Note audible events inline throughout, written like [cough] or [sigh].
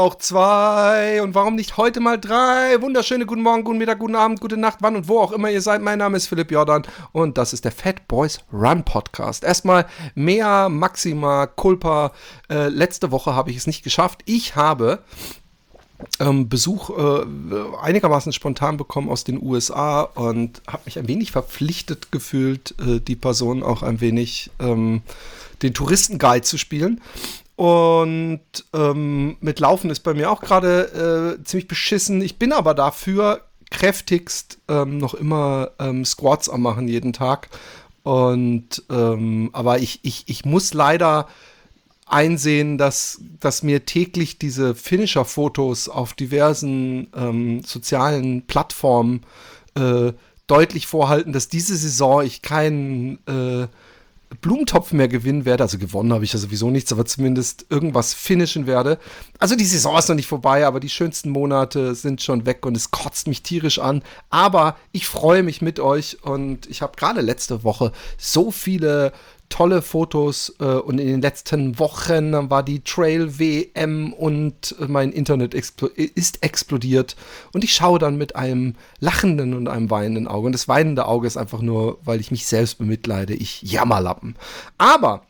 Auch zwei und warum nicht heute mal drei? Wunderschöne guten Morgen, guten Mittag, guten Abend, gute Nacht, wann und wo auch immer ihr seid. Mein Name ist Philipp Jordan und das ist der Fat Boys Run Podcast. Erstmal mehr Maxima Culpa. Äh, letzte Woche habe ich es nicht geschafft. Ich habe ähm, Besuch äh, einigermaßen spontan bekommen aus den USA und habe mich ein wenig verpflichtet gefühlt, äh, die Person auch ein wenig ähm, den Touristenguide zu spielen. Und ähm, mit Laufen ist bei mir auch gerade äh, ziemlich beschissen. Ich bin aber dafür kräftigst ähm, noch immer ähm, Squats am machen jeden Tag. Und ähm, aber ich, ich, ich muss leider einsehen, dass, dass mir täglich diese Finisher-Fotos auf diversen ähm, sozialen Plattformen äh, deutlich vorhalten, dass diese Saison ich keinen äh, Blumentopf mehr gewinnen werde. Also gewonnen habe ich ja sowieso nichts, aber zumindest irgendwas finishen werde. Also die Saison ist noch nicht vorbei, aber die schönsten Monate sind schon weg und es kotzt mich tierisch an. Aber ich freue mich mit euch und ich habe gerade letzte Woche so viele tolle Fotos äh, und in den letzten Wochen war die Trail WM und mein Internet explo ist explodiert. Und ich schaue dann mit einem lachenden und einem weinenden Auge. Und das weinende Auge ist einfach nur, weil ich mich selbst bemitleide, ich Jammerlappen. Aber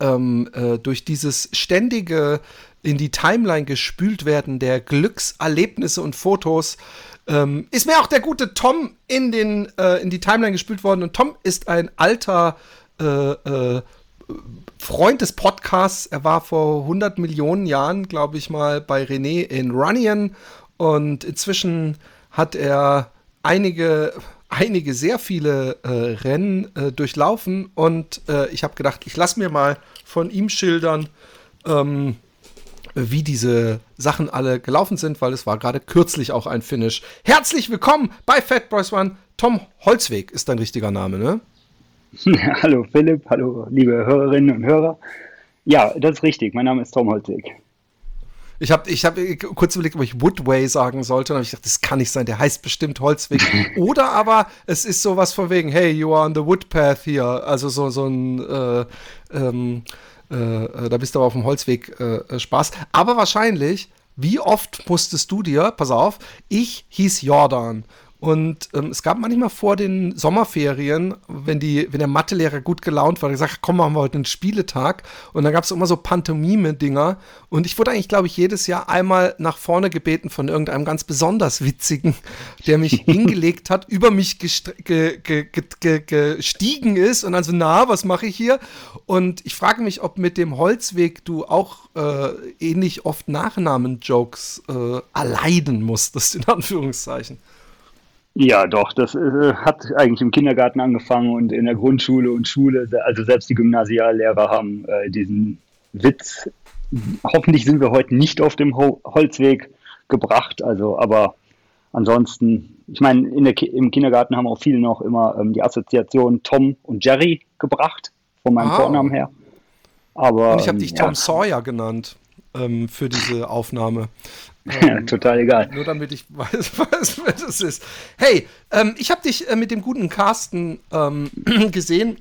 ähm, äh, durch dieses ständige in die Timeline gespült werden der Glückserlebnisse und Fotos ähm, ist mir auch der gute Tom in, den, äh, in die Timeline gespült worden. Und Tom ist ein alter äh, äh, Freund des Podcasts. Er war vor 100 Millionen Jahren, glaube ich mal, bei René in Runyon und inzwischen hat er einige, einige sehr viele äh, Rennen äh, durchlaufen und äh, ich habe gedacht, ich lasse mir mal von ihm schildern, ähm, wie diese Sachen alle gelaufen sind, weil es war gerade kürzlich auch ein Finish. Herzlich willkommen bei Fat Boys One. Tom Holzweg ist dein richtiger Name, ne? [laughs] hallo Philipp, hallo liebe Hörerinnen und Hörer. Ja, das ist richtig. Mein Name ist Tom Holzig. Ich habe ich hab kurz überlegt, ob ich Woodway sagen sollte. Und habe ich gedacht, das kann nicht sein. Der heißt bestimmt Holzweg. [laughs] Oder aber es ist sowas von wegen, hey, you are on the Woodpath here. Also so, so ein, äh, ähm, äh, da bist du aber auf dem Holzweg äh, Spaß. Aber wahrscheinlich, wie oft musstest du dir, pass auf, ich hieß Jordan. Und ähm, es gab manchmal vor den Sommerferien, wenn, die, wenn der Mathelehrer gut gelaunt war, gesagt, komm, machen wir heute einen Spieletag. Und dann gab es immer so Pantomime-Dinger. Und ich wurde eigentlich, glaube ich, jedes Jahr einmal nach vorne gebeten von irgendeinem ganz besonders witzigen, der mich [laughs] hingelegt hat, über mich ge ge ge gestiegen ist und dann so, na, was mache ich hier? Und ich frage mich, ob mit dem Holzweg du auch äh, ähnlich oft Nachnamen-Jokes äh, erleiden musstest, in Anführungszeichen. Ja, doch, das äh, hat eigentlich im Kindergarten angefangen und in der Grundschule und Schule, also selbst die Gymnasiallehrer haben äh, diesen Witz, hoffentlich sind wir heute nicht auf dem Ho Holzweg gebracht, also aber ansonsten, ich meine, im Kindergarten haben auch viele noch immer ähm, die Assoziation Tom und Jerry gebracht, von meinem ah. Vornamen her. Aber, und ich habe dich ähm, Tom ja. Sawyer genannt ähm, für diese Aufnahme. Ähm, Total egal. Nur damit ich weiß, [laughs] wer das ist. Hey, ähm, ich habe dich äh, mit dem guten Carsten ähm, [clears throat] gesehen.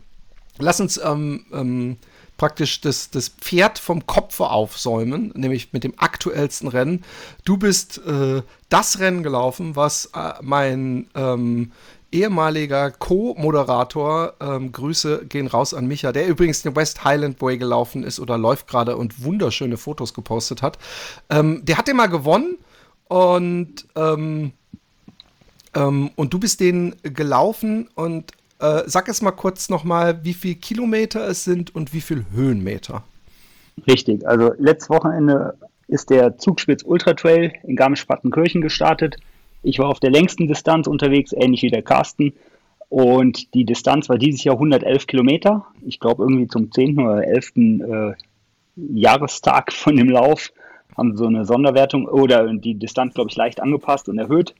Lass uns ähm, ähm, praktisch das, das Pferd vom Kopfe aufsäumen, nämlich mit dem aktuellsten Rennen. Du bist äh, das Rennen gelaufen, was äh, mein ähm, ehemaliger Co-Moderator, ähm, Grüße gehen raus an Micha, der übrigens den West Highland Way gelaufen ist oder läuft gerade und wunderschöne Fotos gepostet hat. Ähm, der hat den mal gewonnen und, ähm, ähm und du bist den gelaufen und äh, sag es mal kurz nochmal, wie viele Kilometer es sind und wie viele Höhenmeter. Richtig, also letztes Wochenende ist der Zugspitz Ultra Trail in Garmisch-Partenkirchen gestartet. Ich war auf der längsten Distanz unterwegs, ähnlich wie der Carsten. Und die Distanz war dieses Jahr 111 Kilometer. Ich glaube, irgendwie zum 10. oder 11. Äh, Jahrestag von dem Lauf haben so eine Sonderwertung oder die Distanz, glaube ich, leicht angepasst und erhöht.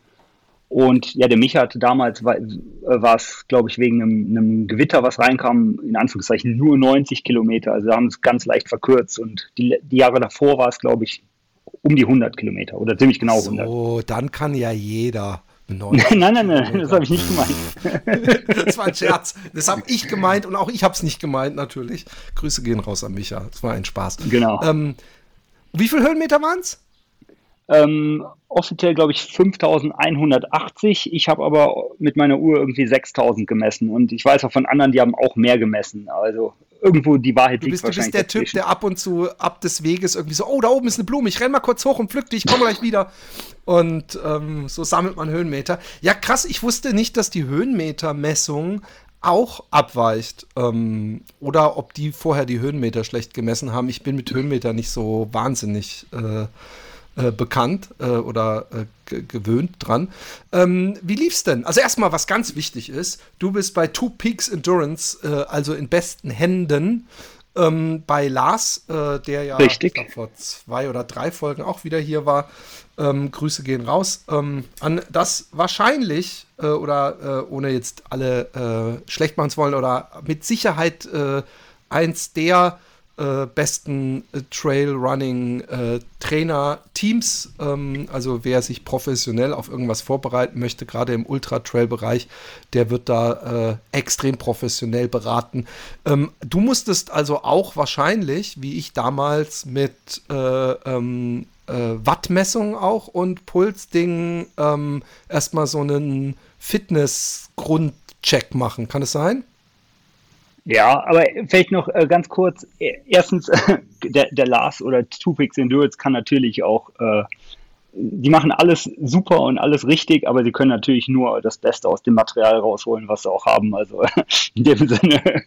Und ja, der Micha hatte damals, war, war es, glaube ich, wegen einem, einem, Gewitter, was reinkam, in Anführungszeichen nur 90 Kilometer. Also haben es ganz leicht verkürzt. Und die, die Jahre davor war es, glaube ich, um die 100 Kilometer oder ziemlich genau 100. So, dann kann ja jeder. [laughs] nein, nein, nein, das habe ich nicht gemeint. [laughs] das war ein Scherz. Das habe ich gemeint und auch ich habe es nicht gemeint, natürlich. Grüße gehen raus an Micha. Das war ein Spaß. Genau. Ähm, wie viele Höhenmeter waren es? Ähm, offiziell glaube ich 5180. Ich habe aber mit meiner Uhr irgendwie 6000 gemessen und ich weiß auch von anderen, die haben auch mehr gemessen. Also irgendwo die Wahrheit du bist, liegt. Du bist der. Typ, der ab und zu ab des Weges irgendwie so, oh, da oben ist eine Blume, ich renn mal kurz hoch und pflück die, ich komme gleich wieder. Und ähm, so sammelt man Höhenmeter. Ja, krass, ich wusste nicht, dass die Höhenmetermessung auch abweicht ähm, oder ob die vorher die Höhenmeter schlecht gemessen haben. Ich bin mit Höhenmeter nicht so wahnsinnig äh, äh, bekannt äh, oder äh, gewöhnt dran. Ähm, wie lief's denn? Also erstmal, was ganz wichtig ist, du bist bei Two Peaks Endurance, äh, also in besten Händen. Ähm, bei Lars, äh, der ja glaub, vor zwei oder drei Folgen auch wieder hier war. Ähm, Grüße gehen raus. Ähm, an das wahrscheinlich, äh, oder ohne jetzt alle schlecht machen zu wollen, oder mit Sicherheit eins der äh, besten äh, Trail-Running-Trainer-Teams. Äh, ähm, also wer sich professionell auf irgendwas vorbereiten möchte, gerade im Ultra-Trail-Bereich, der wird da äh, extrem professionell beraten. Ähm, du musstest also auch wahrscheinlich, wie ich damals, mit äh, ähm, äh, Wattmessung auch und Pulsdingen ähm, erstmal so einen Fitness-Grundcheck machen. Kann es sein? Ja, aber vielleicht noch äh, ganz kurz. Erstens, [laughs] der, der Lars oder Tupix Endurance kann natürlich auch, äh, die machen alles super und alles richtig, aber sie können natürlich nur das Beste aus dem Material rausholen, was sie auch haben. Also [laughs] in dem Sinne [laughs]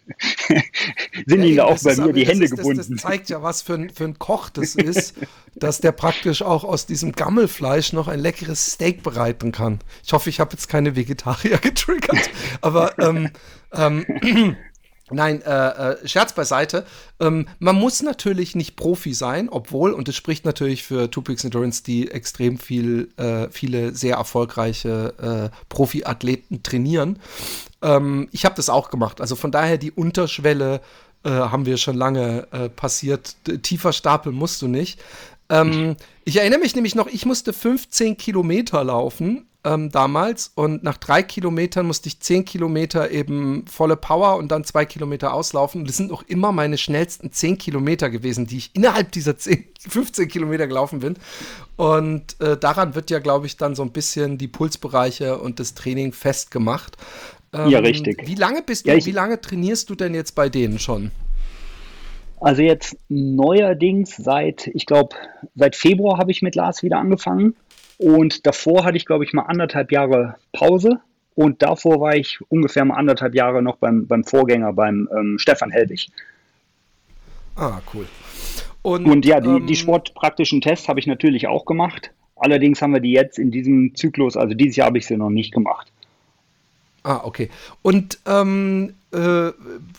sind ja, ihnen auch bei mir die Hände ist, gebunden. Das, das, zeigt ja, was für ein, für ein Koch das ist, dass der praktisch auch aus diesem Gammelfleisch noch ein leckeres Steak bereiten kann. Ich hoffe, ich habe jetzt keine Vegetarier getriggert, aber ähm, ähm, Nein, äh, äh, Scherz beiseite. Ähm, man muss natürlich nicht Profi sein, obwohl, und das spricht natürlich für Tupix Endurance, die extrem viel, äh, viele sehr erfolgreiche äh, Profiathleten trainieren. Ähm, ich habe das auch gemacht. Also von daher die Unterschwelle äh, haben wir schon lange äh, passiert. Tiefer Stapel musst du nicht. Ähm, ich erinnere mich nämlich noch, ich musste 15 Kilometer laufen ähm, damals und nach drei Kilometern musste ich 10 Kilometer eben volle Power und dann zwei Kilometer auslaufen. Und das sind auch immer meine schnellsten 10 Kilometer gewesen, die ich innerhalb dieser 10, 15 [laughs] Kilometer gelaufen bin. Und äh, daran wird ja, glaube ich, dann so ein bisschen die Pulsbereiche und das Training festgemacht. Ähm, ja, richtig. Wie lange bist du, ja, wie lange trainierst du denn jetzt bei denen schon? Also jetzt neuerdings seit, ich glaube, seit Februar habe ich mit Lars wieder angefangen. Und davor hatte ich, glaube ich, mal anderthalb Jahre Pause. Und davor war ich ungefähr mal anderthalb Jahre noch beim, beim Vorgänger, beim ähm, Stefan Helbig. Ah, cool. Und, und ja, die, ähm, die sportpraktischen Tests habe ich natürlich auch gemacht. Allerdings haben wir die jetzt in diesem Zyklus, also dieses Jahr habe ich sie noch nicht gemacht. Ah, okay. Und ähm, äh,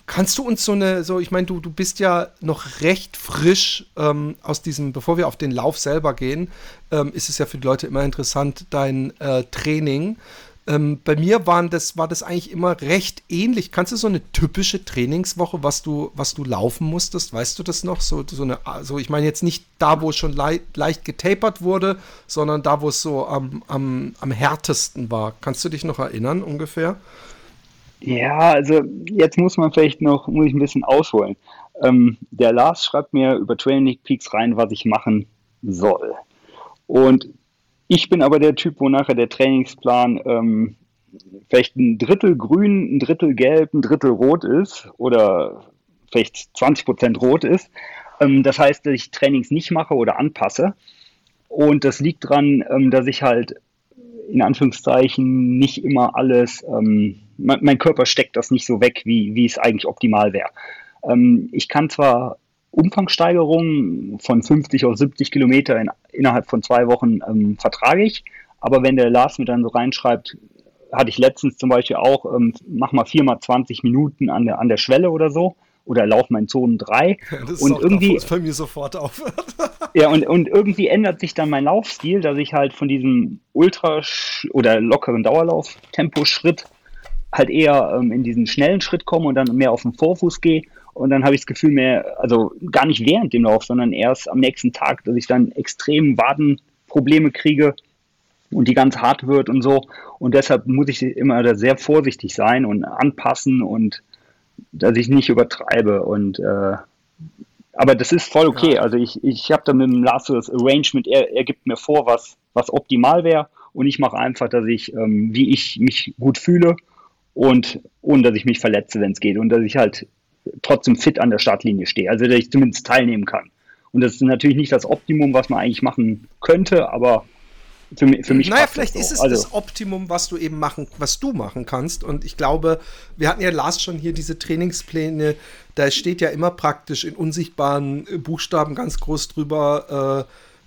kannst du uns so eine, so, ich meine, du, du bist ja noch recht frisch ähm, aus diesem, bevor wir auf den Lauf selber gehen, ähm, ist es ja für die Leute immer interessant, dein äh, Training. Ähm, bei mir waren das, war das eigentlich immer recht ähnlich. Kannst du so eine typische Trainingswoche, was du, was du laufen musstest, weißt du das noch? So, so eine, also ich meine jetzt nicht da, wo es schon le leicht getapert wurde, sondern da, wo es so am, am, am härtesten war. Kannst du dich noch erinnern ungefähr? Ja, also jetzt muss man vielleicht noch, muss ich ein bisschen ausholen. Ähm, der Lars schreibt mir über Training Peaks rein, was ich machen soll. Und ich bin aber der Typ, wo nachher der Trainingsplan ähm, vielleicht ein Drittel grün, ein Drittel gelb, ein Drittel rot ist oder vielleicht 20 Prozent rot ist. Ähm, das heißt, dass ich Trainings nicht mache oder anpasse. Und das liegt daran, ähm, dass ich halt in Anführungszeichen nicht immer alles, ähm, mein, mein, Körper steckt das nicht so weg, wie, wie es eigentlich optimal wäre. Ähm, ich kann zwar Umfangssteigerungen von 50 auf 70 Kilometer in, innerhalb von zwei Wochen ähm, vertrage ich. Aber wenn der Lars mir dann so reinschreibt, hatte ich letztens zum Beispiel auch, ähm, mach mal viermal 20 Minuten an der, an der Schwelle oder so oder laufe mal in Zonen 3. [laughs] Das und ist irgendwie, das, bei mir sofort aufhört. [laughs] ja, und, und irgendwie ändert sich dann mein Laufstil, dass ich halt von diesem Ultra- oder lockeren Dauerlauf-Tempo-Schritt halt eher ähm, in diesen schnellen Schritt komme und dann mehr auf den Vorfuß gehe. Und dann habe ich das Gefühl mehr, also gar nicht während dem Lauf, sondern erst am nächsten Tag, dass ich dann extrem Wadenprobleme kriege und die ganz hart wird und so. Und deshalb muss ich immer da sehr vorsichtig sein und anpassen und dass ich nicht übertreibe. Und äh, aber das ist voll okay. Also ich, ich habe da mit dem Lars das Arrangement, er, er gibt mir vor, was, was optimal wäre. Und ich mache einfach, dass ich, ähm, wie ich mich gut fühle und ohne dass ich mich verletze, wenn es geht. Und dass ich halt trotzdem fit an der Startlinie stehe. Also dass ich zumindest teilnehmen kann. Und das ist natürlich nicht das Optimum, was man eigentlich machen könnte, aber für, für mich. Naja, vielleicht ist es also. das Optimum, was du eben machen, was du machen kannst. Und ich glaube, wir hatten ja Lars schon hier diese Trainingspläne, da steht ja immer praktisch in unsichtbaren Buchstaben ganz groß drüber,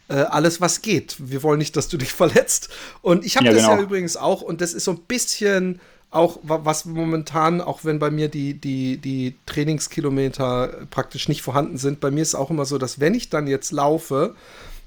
äh, äh, alles, was geht. Wir wollen nicht, dass du dich [laughs] verletzt. Und ich habe ja, das genau. ja übrigens auch, und das ist so ein bisschen auch was momentan, auch wenn bei mir die, die, die Trainingskilometer praktisch nicht vorhanden sind, bei mir ist auch immer so, dass wenn ich dann jetzt laufe,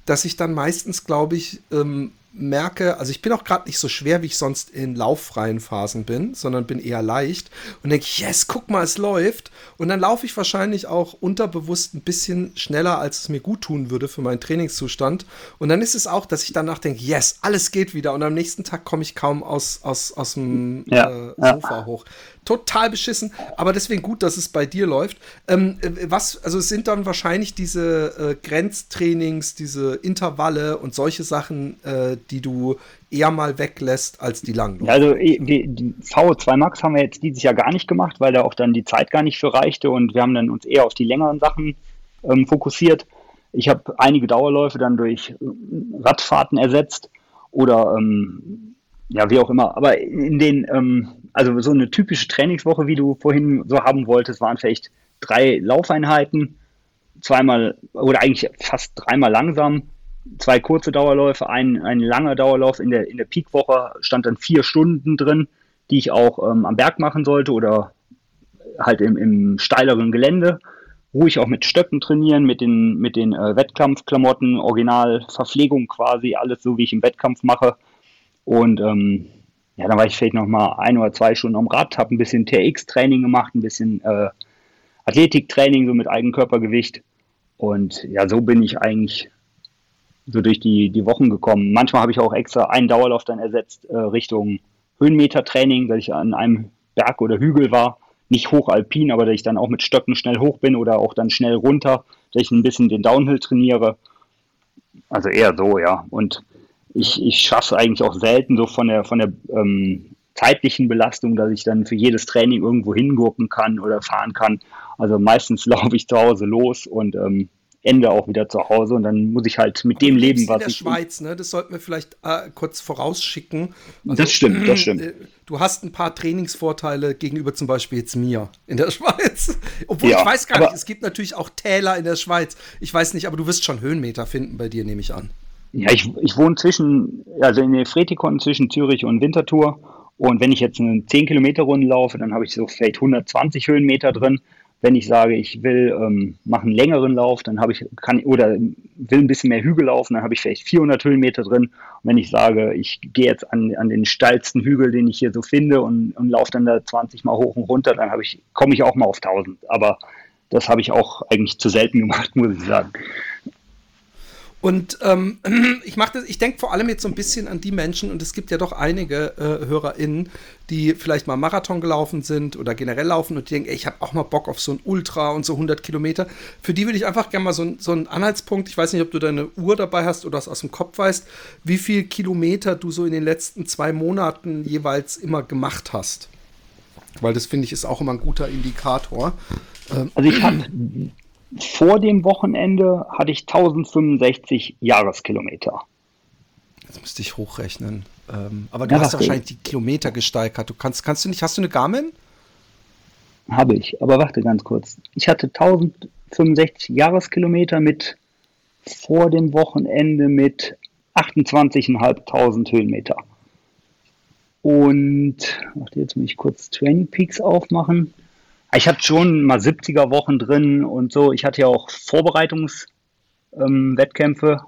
dass ich dann meistens, glaube ich, ähm, merke, also ich bin auch gerade nicht so schwer, wie ich sonst in lauffreien Phasen bin, sondern bin eher leicht und denke, yes, guck mal, es läuft. Und dann laufe ich wahrscheinlich auch unterbewusst ein bisschen schneller, als es mir gut tun würde für meinen Trainingszustand. Und dann ist es auch, dass ich danach denke, yes, alles geht wieder. Und am nächsten Tag komme ich kaum aus, aus, aus dem ja, äh, Sofa ja. hoch total beschissen, aber deswegen gut, dass es bei dir läuft. Ähm, äh, was, also es sind dann wahrscheinlich diese äh, Grenztrainings, diese Intervalle und solche Sachen, äh, die du eher mal weglässt als die langen. Also die, die VO2 Max haben wir jetzt dieses Jahr gar nicht gemacht, weil da auch dann die Zeit gar nicht für reichte und wir haben dann uns eher auf die längeren Sachen ähm, fokussiert. Ich habe einige Dauerläufe dann durch äh, Radfahrten ersetzt oder ähm, ja, wie auch immer. Aber in den, ähm, also so eine typische Trainingswoche, wie du vorhin so haben wolltest, waren vielleicht drei Laufeinheiten, zweimal oder eigentlich fast dreimal langsam, zwei kurze Dauerläufe, ein, ein langer Dauerlauf. In der, in der Peakwoche stand dann vier Stunden drin, die ich auch ähm, am Berg machen sollte oder halt im, im steileren Gelände. Ruhig auch mit Stöcken trainieren, mit den, mit den äh, Wettkampfklamotten, Originalverpflegung quasi, alles so wie ich im Wettkampf mache. Und ähm, ja, dann war ich vielleicht noch mal ein oder zwei Stunden am Rad, habe ein bisschen TX-Training gemacht, ein bisschen äh, Athletiktraining so mit Eigenkörpergewicht. Und ja, so bin ich eigentlich so durch die, die Wochen gekommen. Manchmal habe ich auch extra einen Dauerlauf dann ersetzt äh, Richtung Höhenmetertraining, dass ich an einem Berg oder Hügel war. Nicht hochalpin, aber dass ich dann auch mit Stöcken schnell hoch bin oder auch dann schnell runter, dass ich ein bisschen den Downhill trainiere. Also eher so, ja. Und ich, ich schaffe eigentlich auch selten so von der, von der ähm, zeitlichen Belastung, dass ich dann für jedes Training irgendwo hingurken kann oder fahren kann. Also meistens [laughs] laufe ich zu Hause los und ähm, ende auch wieder zu Hause und dann muss ich halt mit dem leben, was in der ich. Schweiz, ne? Das sollten wir vielleicht äh, kurz vorausschicken. Also, das stimmt, das stimmt. Äh, du hast ein paar Trainingsvorteile gegenüber zum Beispiel jetzt mir in der [laughs] Schweiz. Obwohl ja, ich weiß gar nicht, es gibt natürlich auch Täler in der Schweiz. Ich weiß nicht, aber du wirst schon Höhenmeter finden bei dir, nehme ich an. Ja, ich, ich wohne zwischen, also in Fretikon zwischen Zürich und Winterthur. Und wenn ich jetzt eine 10 Kilometer Runde laufe, dann habe ich so vielleicht 120 Höhenmeter drin. Wenn ich sage, ich will ähm, machen einen längeren Lauf, dann habe ich, kann oder will ein bisschen mehr Hügel laufen, dann habe ich vielleicht 400 Höhenmeter drin. Und wenn ich sage, ich gehe jetzt an, an den steilsten Hügel, den ich hier so finde und, und laufe dann da 20 mal hoch und runter, dann habe ich, komme ich auch mal auf 1000. Aber das habe ich auch eigentlich zu selten gemacht, [laughs] muss ich sagen. Und ähm, [clears throat] ich mache das, ich denke vor allem jetzt so ein bisschen an die Menschen, und es gibt ja doch einige äh, HörerInnen, die vielleicht mal Marathon gelaufen sind oder generell laufen und die denken, ey, ich habe auch mal Bock auf so ein Ultra und so 100 Kilometer. Für die würde ich einfach gerne mal so, so einen Anhaltspunkt, ich weiß nicht, ob du deine Uhr dabei hast oder das aus dem Kopf weißt, wie viel Kilometer du so in den letzten zwei Monaten jeweils immer gemacht hast. Weil das finde ich ist auch immer ein guter Indikator. Also ich habe [clears throat] vor dem Wochenende hatte ich 1065 Jahreskilometer. Jetzt müsste ich hochrechnen. Ähm, aber du ja, hast wahrscheinlich die Kilometer gesteigert. Du kannst, kannst du nicht, hast du eine Garmin? Habe ich, aber warte ganz kurz. Ich hatte 1065 Jahreskilometer mit vor dem Wochenende mit 28.500 Höhenmeter. Und warte, jetzt muss ich kurz Training Peaks aufmachen Ich hatte schon mal 70er Wochen drin und so. Ich hatte ja auch Vorbereitungswettkämpfe, ähm,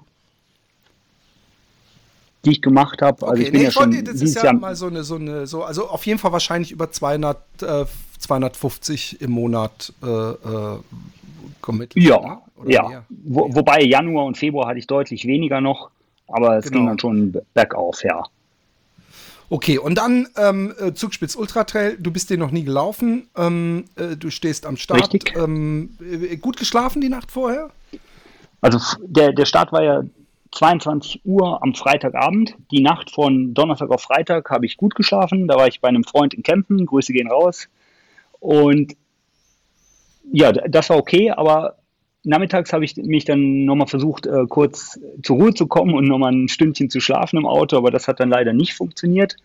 die ich gemacht habe. Also okay, ich bin nee, ja schon das ist ja Jahr mal so eine, so eine, so, also auf jeden Fall wahrscheinlich über 200, äh, 250 im Monat äh, äh, committed. Ja, ja. Wo, wobei Januar und Februar hatte ich deutlich weniger noch, aber es genau. ging dann schon bergauf, ja. Okay, und dann ähm, äh, Zugspitz Ultra Trail, du bist den noch nie gelaufen, ähm, äh, du stehst am Start. Richtig. Ähm, äh, gut geschlafen die Nacht vorher? Also der, der Start war ja 22 Uhr am Freitagabend. Die Nacht von Donnerstag auf Freitag habe ich gut geschlafen. Da war ich bei einem Freund in Kempen. Grüße gehen raus. Und ja, das war okay, aber nachmittags habe ich mich dann nochmal versucht, äh, kurz zur Ruhe zu kommen und nochmal ein Stündchen zu schlafen im Auto, aber das hat dann leider nicht funktioniert.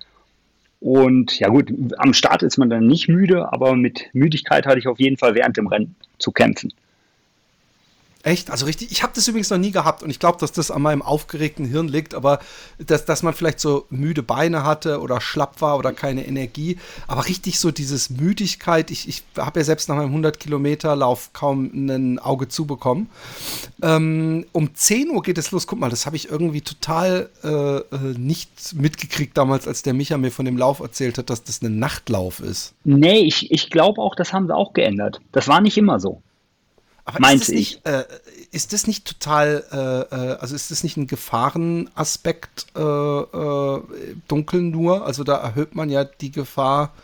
Und ja gut, am Start ist man dann nicht müde, aber mit Müdigkeit hatte ich auf jeden Fall während dem Rennen zu kämpfen. Echt? Also richtig, ich habe das übrigens noch nie gehabt und ich glaube, dass das an meinem aufgeregten Hirn liegt, aber dass, dass man vielleicht so müde Beine hatte oder schlapp war oder keine Energie, aber richtig so dieses Müdigkeit, ich, ich habe ja selbst nach meinem 100 Kilometer Lauf kaum ein Auge zubekommen. Ähm, um 10 Uhr geht es los, guck mal, das habe ich irgendwie total äh, äh, nicht mitgekriegt damals, als der Micha mir von dem Lauf erzählt hat, dass das ein Nachtlauf ist. Nee, ich, ich glaube auch, das haben sie auch geändert. Das war nicht immer so. Aber meinte ist das nicht, äh, ist das nicht total, äh, äh, also ist das nicht ein Gefahrenaspekt äh, äh, dunkel nur? Also da erhöht man ja die Gefahr.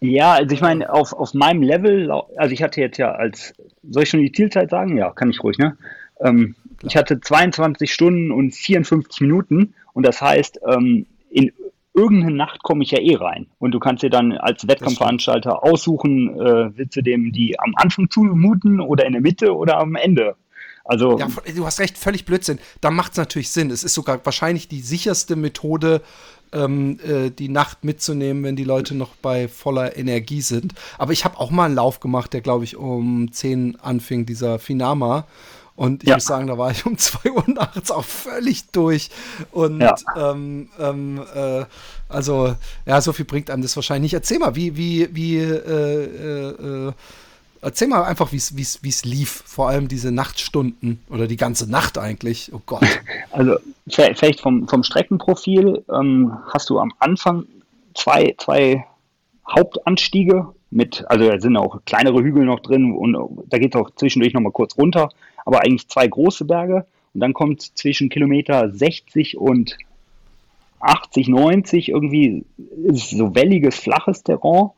Ja, also ich meine, auf, auf meinem Level, also ich hatte jetzt ja als, soll ich schon die Zielzeit sagen? Ja, kann ich ruhig, ne? Ähm, ich hatte 22 Stunden und 54 Minuten und das heißt, ähm, in irgendeine Nacht komme ich ja eh rein. Und du kannst dir dann als Wettkampfveranstalter aussuchen, äh, willst du dem die am Anfang zumuten oder in der Mitte oder am Ende. Also, ja, du hast recht, völlig Blödsinn. Da macht es natürlich Sinn. Es ist sogar wahrscheinlich die sicherste Methode, ähm, äh, die Nacht mitzunehmen, wenn die Leute noch bei voller Energie sind. Aber ich habe auch mal einen Lauf gemacht, der, glaube ich, um 10 anfing, dieser Finama. Und ich ja. muss sagen, da war ich um [laughs] 2 Uhr nachts auch völlig durch. Und ja. ähm, ähm, äh, also, ja, so viel bringt einem das wahrscheinlich nicht. Erzähl mal, wie, wie, wie, äh, äh, äh erzähl mal einfach, wie es lief, vor allem diese Nachtstunden oder die ganze Nacht eigentlich. Oh Gott. [laughs] Also, vielleicht vom, vom Streckenprofil ähm, hast du am Anfang zwei, zwei Hauptanstiege mit, also da sind auch kleinere Hügel noch drin und da geht es auch zwischendurch nochmal kurz runter aber eigentlich zwei große Berge. Und dann kommt zwischen Kilometer 60 und 80, 90 irgendwie ist so welliges, flaches Terrain.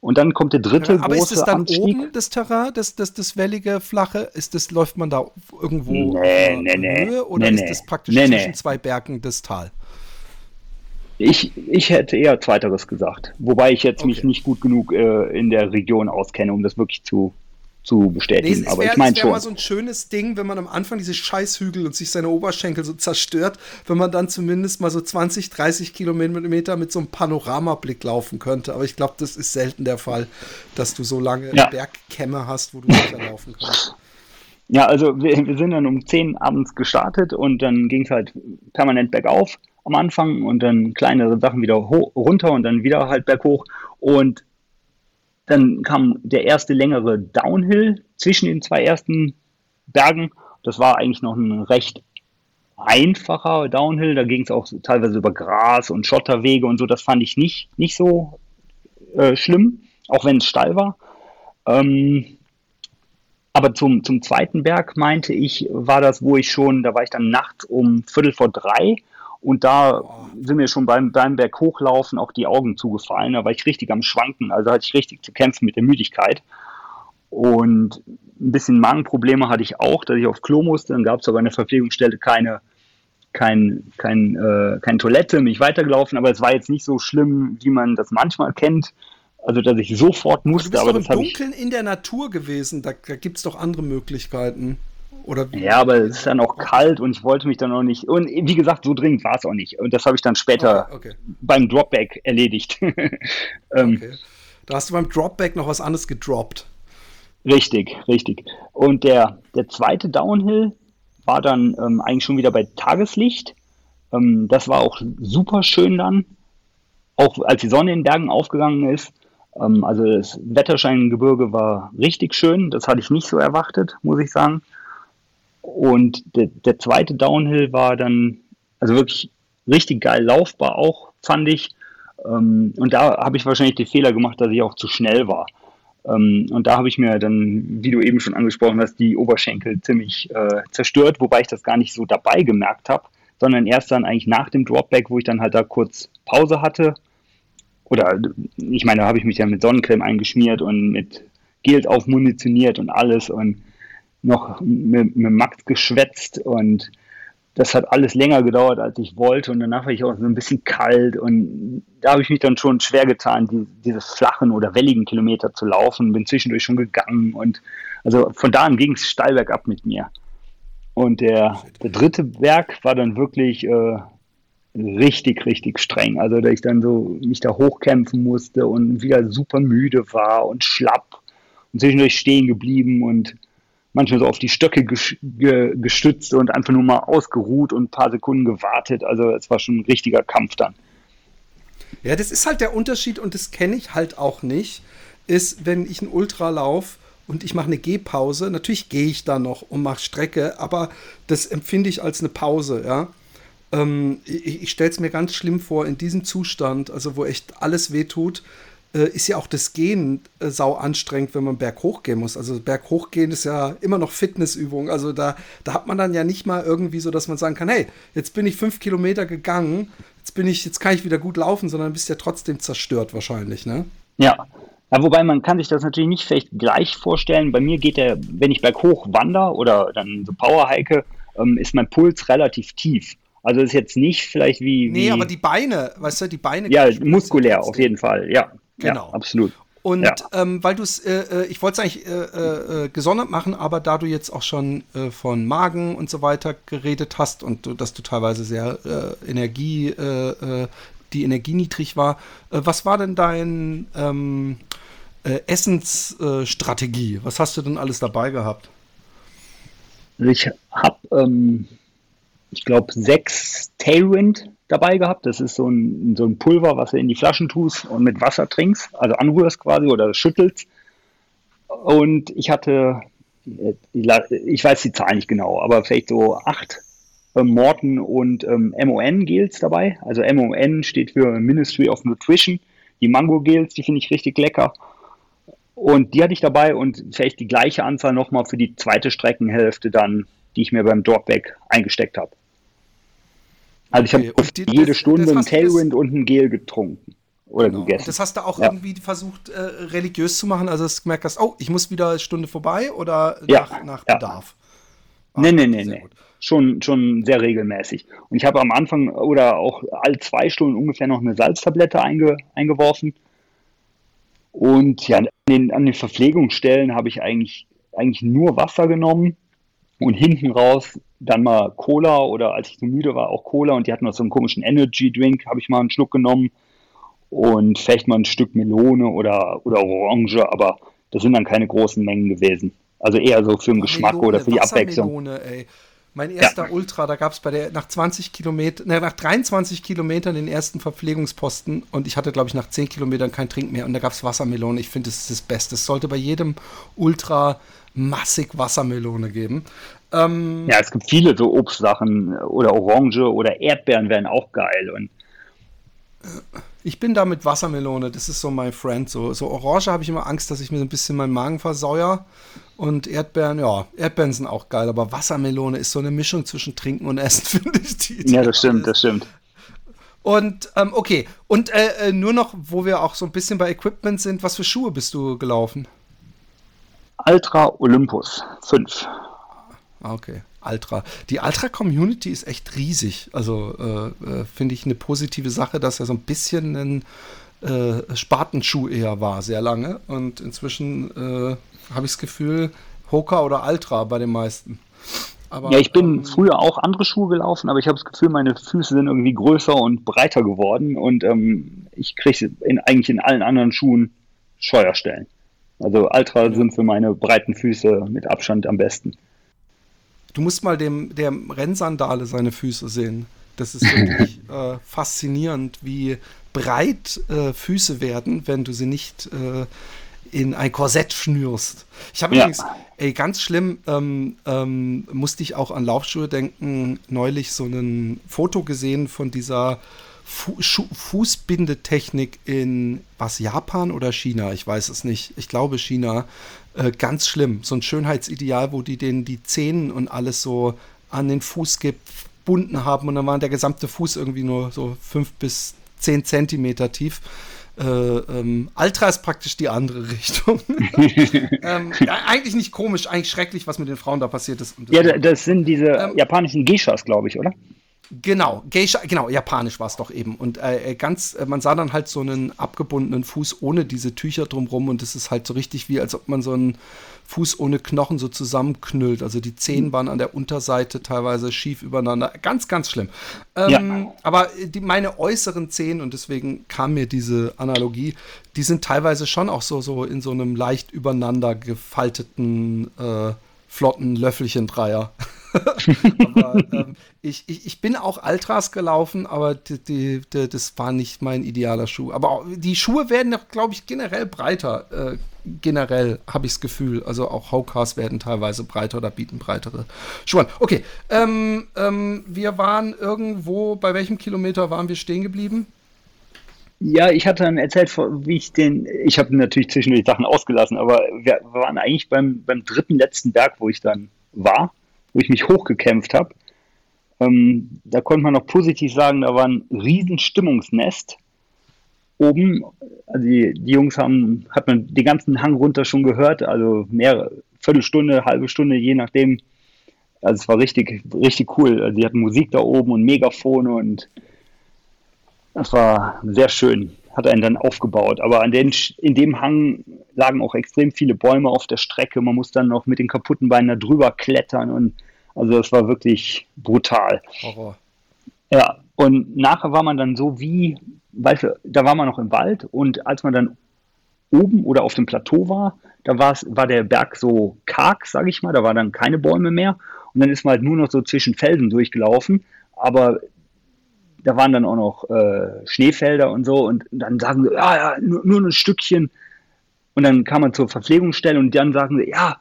Und dann kommt der dritte ja, aber große ist es dann Anstieg. oben das Terrain, das, das, das wellige, flache? Ist das, läuft man da irgendwo nee, nee, nee, Höhe oder nee, ist das praktisch nee, zwischen zwei Bergen das Tal? Ich, ich hätte eher Zweiteres gesagt. Wobei ich jetzt okay. mich nicht gut genug äh, in der Region auskenne, um das wirklich zu zu bestätigen. Nee, aber wär, ich meine schon. mal so ein schönes Ding, wenn man am Anfang diese Scheißhügel und sich seine Oberschenkel so zerstört, wenn man dann zumindest mal so 20, 30 Kilometer mit so einem Panoramablick laufen könnte. Aber ich glaube, das ist selten der Fall, dass du so lange ja. Bergkämme hast, wo du nicht laufen kannst. Ja, also wir, wir, sind dann um 10 abends gestartet und dann ging es halt permanent bergauf am Anfang und dann kleinere Sachen wieder runter und dann wieder halt berghoch. Und dann kam der erste längere Downhill zwischen den zwei ersten Bergen. Das war eigentlich noch ein recht einfacher Downhill. Da ging es auch teilweise über Gras und Schotterwege und so. Das fand ich nicht, nicht so äh, schlimm, auch wenn es steil war. Ähm, aber zum, zum zweiten Berg meinte ich, war das, wo ich schon, da war ich dann nachts um Viertel vor drei und da sind mir schon beim, beim Berg hochlaufen auch die Augen zugefallen. Da war ich richtig am Schwanken. Also hatte ich richtig zu kämpfen mit der Müdigkeit. Und ein bisschen Magenprobleme hatte ich auch, dass ich auf Klo musste. Dann gab es aber an der Verpflegungsstelle keine, kein, kein, äh, keine Toilette, mich weitergelaufen. Aber es war jetzt nicht so schlimm, wie man das manchmal kennt. Also, dass ich sofort musste. Aber du bist aber im Dunkeln in der Natur gewesen. Da, da gibt es doch andere Möglichkeiten. Oder ja, aber es ist dann auch kalt und ich wollte mich dann auch nicht. Und wie gesagt, so dringend war es auch nicht. Und das habe ich dann später okay, okay. beim Dropback erledigt. [laughs] ähm, okay. Da hast du beim Dropback noch was anderes gedroppt. Richtig, richtig. Und der, der zweite Downhill war dann ähm, eigentlich schon wieder bei Tageslicht. Ähm, das war auch super schön dann. Auch als die Sonne in den Bergen aufgegangen ist. Ähm, also das Wetterscheingebirge war richtig schön. Das hatte ich nicht so erwartet, muss ich sagen. Und der, der zweite Downhill war dann, also wirklich richtig geil laufbar auch, fand ich. Ähm, und da habe ich wahrscheinlich den Fehler gemacht, dass ich auch zu schnell war. Ähm, und da habe ich mir dann, wie du eben schon angesprochen hast, die Oberschenkel ziemlich äh, zerstört, wobei ich das gar nicht so dabei gemerkt habe, sondern erst dann eigentlich nach dem Dropback, wo ich dann halt da kurz Pause hatte. Oder ich meine, da habe ich mich ja mit Sonnencreme eingeschmiert und mit Geld aufmunitioniert und alles und noch mit, mit Max geschwätzt und das hat alles länger gedauert, als ich wollte und danach war ich auch so ein bisschen kalt und da habe ich mich dann schon schwer getan, die, diese flachen oder welligen Kilometer zu laufen, bin zwischendurch schon gegangen und also von da an ging es steil bergab mit mir. Und der, der dritte Berg war dann wirklich äh, richtig, richtig streng. Also, dass ich dann so mich da hochkämpfen musste und wieder super müde war und schlapp und zwischendurch stehen geblieben und manchmal so auf die Stöcke gestützt und einfach nur mal ausgeruht und ein paar Sekunden gewartet. Also es war schon ein richtiger Kampf dann. Ja, das ist halt der Unterschied und das kenne ich halt auch nicht, ist, wenn ich ein Ultra laufe und ich mache eine Gehpause, natürlich gehe ich da noch und mache Strecke, aber das empfinde ich als eine Pause, ja. Ähm, ich ich stelle es mir ganz schlimm vor, in diesem Zustand, also wo echt alles wehtut, äh, ist ja auch das Gehen äh, sau anstrengend, wenn man berghoch gehen muss. Also berghoch gehen ist ja immer noch Fitnessübung. Also da, da hat man dann ja nicht mal irgendwie so, dass man sagen kann, hey, jetzt bin ich fünf Kilometer gegangen, jetzt bin ich, jetzt kann ich wieder gut laufen, sondern bist ja trotzdem zerstört wahrscheinlich, ne? Ja. Ja, wobei man kann sich das natürlich nicht vielleicht gleich vorstellen. Bei mir geht der, wenn ich berghoch wandere oder dann so Powerhike, ähm, ist mein Puls relativ tief. Also ist jetzt nicht vielleicht wie, wie. Nee, aber die Beine, weißt du, die Beine. Ja, muskulär auf jeden Fall, ja. Genau. Ja, absolut. Und ja. ähm, weil du es, äh, äh, ich wollte es eigentlich äh, äh, gesondert machen, aber da du jetzt auch schon äh, von Magen und so weiter geredet hast und du, dass du teilweise sehr äh, Energie, die Energie niedrig war, was war denn dein ähm, Essensstrategie? was hast du denn alles dabei gehabt? Ich habe, ähm, ich glaube, sechs Tailwind dabei gehabt. Das ist so ein, so ein Pulver, was du in die Flaschen tust und mit Wasser trinkst, also anrührst quasi oder schüttelst. Und ich hatte, ich weiß die Zahl nicht genau, aber vielleicht so acht ähm, Morten und ähm, MON-Gels dabei. Also MON steht für Ministry of Nutrition. Die Mango-Gels, die finde ich richtig lecker. Und die hatte ich dabei und vielleicht die gleiche Anzahl nochmal für die zweite Streckenhälfte dann, die ich mir beim Dropback eingesteckt habe. Also ich okay. habe jede Stunde ein Tailwind und ein Gel getrunken. Oder genau. gegessen. Das hast du auch ja. irgendwie versucht, äh, religiös zu machen, also dass du gemerkt hast, oh, ich muss wieder eine Stunde vorbei oder ja. nach, nach Bedarf? Ah, nee, nee, nee, nee. Schon, schon sehr regelmäßig. Und ich habe am Anfang oder auch alle zwei Stunden ungefähr noch eine Salztablette einge, eingeworfen. Und ja, an den, an den Verpflegungsstellen habe ich eigentlich, eigentlich nur Wasser genommen und hinten raus dann mal Cola oder als ich so müde war, auch Cola und die hatten noch so einen komischen Energy Drink, habe ich mal einen Schluck genommen und vielleicht mal ein Stück Melone oder, oder Orange, aber das sind dann keine großen Mengen gewesen. Also eher so für den Geschmack Melone, oder für die Abwechslung. Ey. Mein erster ja. Ultra, da gab es bei der nach 20 Kilometern, nach 23 Kilometern den ersten Verpflegungsposten und ich hatte, glaube ich, nach 10 Kilometern kein Trink mehr und da gab es Wassermelone. Ich finde, das ist das Beste. Es sollte bei jedem Ultra massig Wassermelone geben. Ähm, ja, es gibt viele so Obstsachen oder Orange oder Erdbeeren wären auch geil. Und ich bin da mit Wassermelone, das ist so mein Friend. So, so Orange habe ich immer Angst, dass ich mir so ein bisschen meinen Magen versäuer. Und Erdbeeren, ja, Erdbeeren sind auch geil, aber Wassermelone ist so eine Mischung zwischen Trinken und Essen, [laughs] finde ich. Die ja, das stimmt, das stimmt. Und ähm, okay, und äh, äh, nur noch, wo wir auch so ein bisschen bei Equipment sind, was für Schuhe bist du gelaufen? Ultra Olympus 5. Ah, okay. Ultra. Die Ultra-Community ist echt riesig. Also äh, äh, finde ich eine positive Sache, dass er so ein bisschen ein äh, Spartenschuh eher war, sehr lange. Und inzwischen äh, habe ich das Gefühl, Hoka oder Ultra bei den meisten. Aber, ja, ich bin ähm, früher auch andere Schuhe gelaufen, aber ich habe das Gefühl, meine Füße sind irgendwie größer und breiter geworden und ähm, ich kriege in, eigentlich in allen anderen Schuhen Scheuerstellen. Also Ultra sind für meine breiten Füße mit Abstand am besten. Du musst mal dem der Rennsandale seine Füße sehen. Das ist wirklich [laughs] äh, faszinierend, wie breit äh, Füße werden, wenn du sie nicht äh, in ein Korsett schnürst. Ich habe ja. übrigens, ey, ganz schlimm, ähm, ähm, musste ich auch an Laufschuhe denken, neulich so ein Foto gesehen von dieser Fu Fußbindetechnik in was Japan oder China, ich weiß es nicht. Ich glaube China. Äh, ganz schlimm. So ein Schönheitsideal, wo die den die Zähne und alles so an den Fuß gebunden haben und dann war der gesamte Fuß irgendwie nur so fünf bis zehn Zentimeter tief. Äh, ähm, Altra ist praktisch die andere [laughs] Richtung. [laughs] ähm, ja, eigentlich nicht komisch, eigentlich schrecklich, was mit den Frauen da passiert ist. ja, das sind diese ähm, japanischen Geishas, glaube ich, oder? Genau, Geisha, genau, japanisch war es doch eben. Und äh, äh, ganz, äh, man sah dann halt so einen abgebundenen Fuß ohne diese Tücher drumrum und das ist halt so richtig wie, als ob man so einen Fuß ohne Knochen so zusammenknüllt. Also die Zehen mhm. waren an der Unterseite teilweise schief übereinander. Ganz, ganz schlimm. Ähm, ja. Aber die, meine äußeren Zehen, und deswegen kam mir diese Analogie, die sind teilweise schon auch so, so in so einem leicht übereinander gefalteten, äh, flotten Löffelchen-Dreier. [laughs] [laughs] aber, ähm, ich, ich, ich bin auch Altras gelaufen, aber die, die, die, das war nicht mein idealer Schuh. Aber auch, die Schuhe werden doch, glaube ich, generell breiter. Äh, generell habe ich das Gefühl. Also auch Howcars werden teilweise breiter oder bieten breitere Schuhe Okay, ähm, ähm, wir waren irgendwo, bei welchem Kilometer waren wir stehen geblieben? Ja, ich hatte dann erzählt, wie ich den, ich habe natürlich zwischendurch Sachen ausgelassen, aber wir waren eigentlich beim, beim dritten letzten Berg, wo ich dann war wo ich mich hochgekämpft habe. Ähm, da konnte man noch positiv sagen, da war ein riesen Stimmungsnest oben. Also die, die, Jungs haben, hat man den ganzen Hang runter schon gehört, also mehrere, Viertelstunde, halbe Stunde, je nachdem. Also es war richtig, richtig cool. Also die hatten Musik da oben und Megafone und das war sehr schön. Hat einen dann aufgebaut. Aber an den, in dem Hang lagen auch extrem viele Bäume auf der Strecke. Man muss dann noch mit den kaputten Beinen da drüber klettern und also es war wirklich brutal. Horror. Ja, und nachher war man dann so wie, weißt du, da war man noch im Wald und als man dann oben oder auf dem Plateau war, da war der Berg so karg, sag ich mal, da waren dann keine Bäume mehr und dann ist man halt nur noch so zwischen Felsen durchgelaufen, aber da waren dann auch noch äh, Schneefelder und so und dann sagen sie, ja, ja, nur, nur ein Stückchen und dann kam man zur Verpflegungsstelle und dann sagen sie, ja,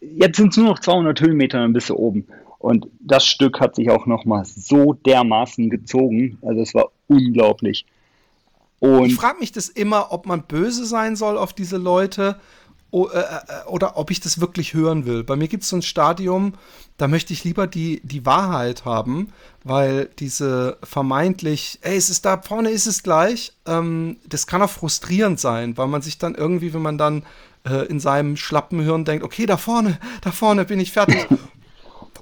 jetzt sind es nur noch 200 Höhenmeter, dann bist du oben. Und das Stück hat sich auch nochmal so dermaßen gezogen. Also es war unglaublich. Und ich frage mich das immer, ob man böse sein soll auf diese Leute oder ob ich das wirklich hören will. Bei mir gibt es so ein Stadium, da möchte ich lieber die, die Wahrheit haben, weil diese vermeintlich, ey, es ist da vorne, ist es gleich, ähm, das kann auch frustrierend sein, weil man sich dann irgendwie, wenn man dann äh, in seinem schlappen Hirn denkt, okay, da vorne, da vorne bin ich fertig. [laughs]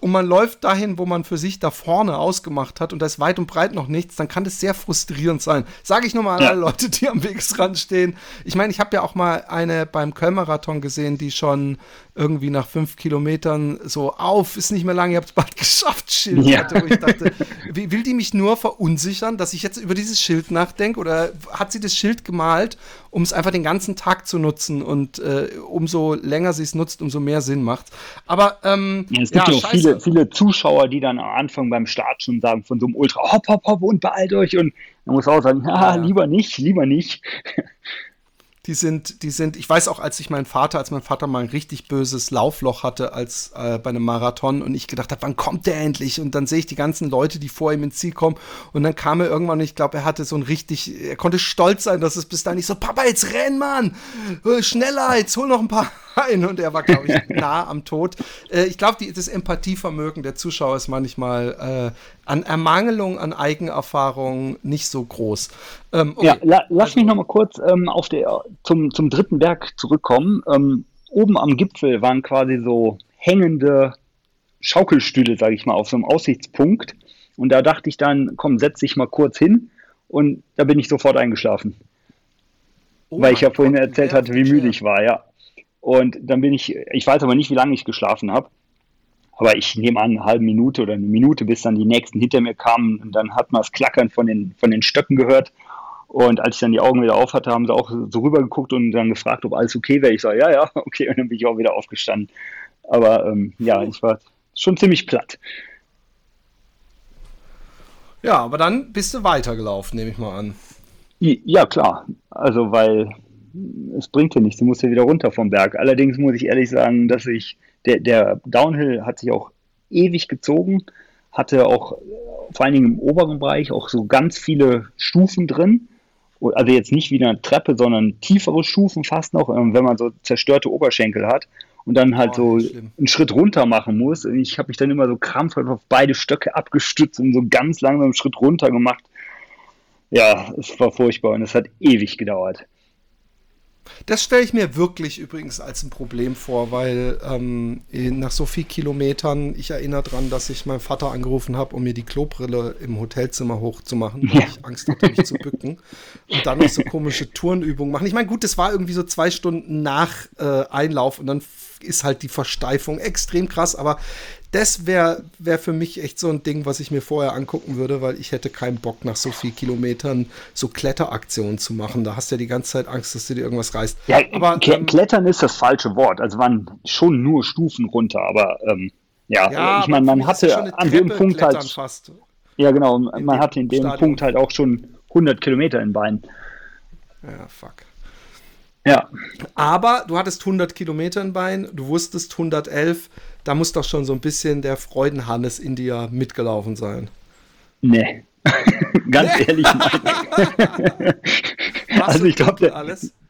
und man läuft dahin, wo man für sich da vorne ausgemacht hat und da ist weit und breit noch nichts, dann kann das sehr frustrierend sein. Sage ich nur mal an ja. alle Leute, die am Wegesrand stehen. Ich meine, ich habe ja auch mal eine beim Köln-Marathon gesehen, die schon irgendwie nach fünf Kilometern so auf, ist nicht mehr lang, ihr habt es bald [laughs] geschafft, Schild ja. hatte, wo ich dachte, will die mich nur verunsichern, dass ich jetzt über dieses Schild nachdenke oder hat sie das Schild gemalt, um es einfach den ganzen Tag zu nutzen und äh, umso länger sie es nutzt, umso mehr Sinn macht. Aber ähm, ja, es gibt ja, auch viele, viele Zuschauer, die dann am Anfang beim Start schon sagen von so einem Ultra, hopp, hopp, hopp und beeilt euch und man muss auch sagen, [laughs] ja, lieber nicht, lieber nicht. Die sind, die sind, ich weiß auch, als ich meinen Vater, als mein Vater mal ein richtig böses Laufloch hatte als äh, bei einem Marathon und ich gedacht habe, wann kommt der endlich? Und dann sehe ich die ganzen Leute, die vor ihm ins Ziel kommen und dann kam er irgendwann, ich glaube, er hatte so ein richtig, er konnte stolz sein, dass es bis dahin nicht so, Papa, jetzt renn, Mann! Äh, schneller, jetzt hol noch ein paar ein und er war, glaube ich, [laughs] nah am Tod. Äh, ich glaube, das Empathievermögen der Zuschauer ist manchmal äh, an Ermangelung an Eigenerfahrung nicht so groß. Ähm, okay. Ja, la lass also, mich noch mal kurz ähm, auf der, zum, zum dritten Berg zurückkommen. Ähm, oben am Gipfel waren quasi so hängende Schaukelstühle, sage ich mal, auf so einem Aussichtspunkt. Und da dachte ich dann, komm, setz dich mal kurz hin. Und da bin ich sofort eingeschlafen. Oh Weil ich ja vorhin Gott, erzählt hatte, wie müde ich war, ja. Und dann bin ich, ich weiß aber nicht, wie lange ich geschlafen habe. Aber ich nehme an, eine halbe Minute oder eine Minute, bis dann die nächsten hinter mir kamen. Und dann hat man das Klackern von den, von den Stöcken gehört. Und als ich dann die Augen wieder auf hatte, haben sie auch so rübergeguckt und dann gefragt, ob alles okay wäre. Ich sage, ja, ja, [laughs] okay. Und dann bin ich auch wieder aufgestanden. Aber ähm, ja, ich war schon ziemlich platt. Ja, aber dann bist du weitergelaufen, nehme ich mal an. Ja, klar. Also, weil es bringt ja nichts, du musst ja wieder runter vom Berg. Allerdings muss ich ehrlich sagen, dass ich, der, der Downhill hat sich auch ewig gezogen, hatte auch vor allen Dingen im oberen Bereich auch so ganz viele Stufen drin. Also jetzt nicht wie eine Treppe, sondern tiefere Stufen fast noch, ähm, wenn man so zerstörte Oberschenkel hat und dann halt oh, so schlimm. einen Schritt runter machen muss. Ich habe mich dann immer so krampfhaft auf beide Stöcke abgestützt und so ganz langsam einen Schritt runter gemacht. Ja, es war furchtbar und es hat ewig gedauert. Das stelle ich mir wirklich übrigens als ein Problem vor, weil ähm, nach so vielen Kilometern, ich erinnere daran, dass ich meinen Vater angerufen habe, um mir die Klobrille im Hotelzimmer hochzumachen, weil ja. ich Angst hatte, mich zu bücken. Und dann noch so komische Turnübungen machen. Ich meine, gut, das war irgendwie so zwei Stunden nach äh, Einlauf und dann ist halt die Versteifung extrem krass, aber das wäre wär für mich echt so ein Ding, was ich mir vorher angucken würde, weil ich hätte keinen Bock, nach so vielen Kilometern so Kletteraktionen zu machen. Da hast du ja die ganze Zeit Angst, dass du dir irgendwas reißt. Ja, aber ähm, Klettern ist das falsche Wort. Also waren schon nur Stufen runter, aber ähm, ja, ja, ich meine, man hatte an dem Punkt halt. Fast. Ja, genau, man hatte in dem Stadion. Punkt halt auch schon 100 Kilometer in Beinen. Ja, fuck. Ja. Aber du hattest 100 Kilometer in Bein, du wusstest 111, da muss doch schon so ein bisschen der Freudenhannes in dir mitgelaufen sein. Nee. [laughs] Ganz nee. ehrlich, nein. [laughs] also ich glaube,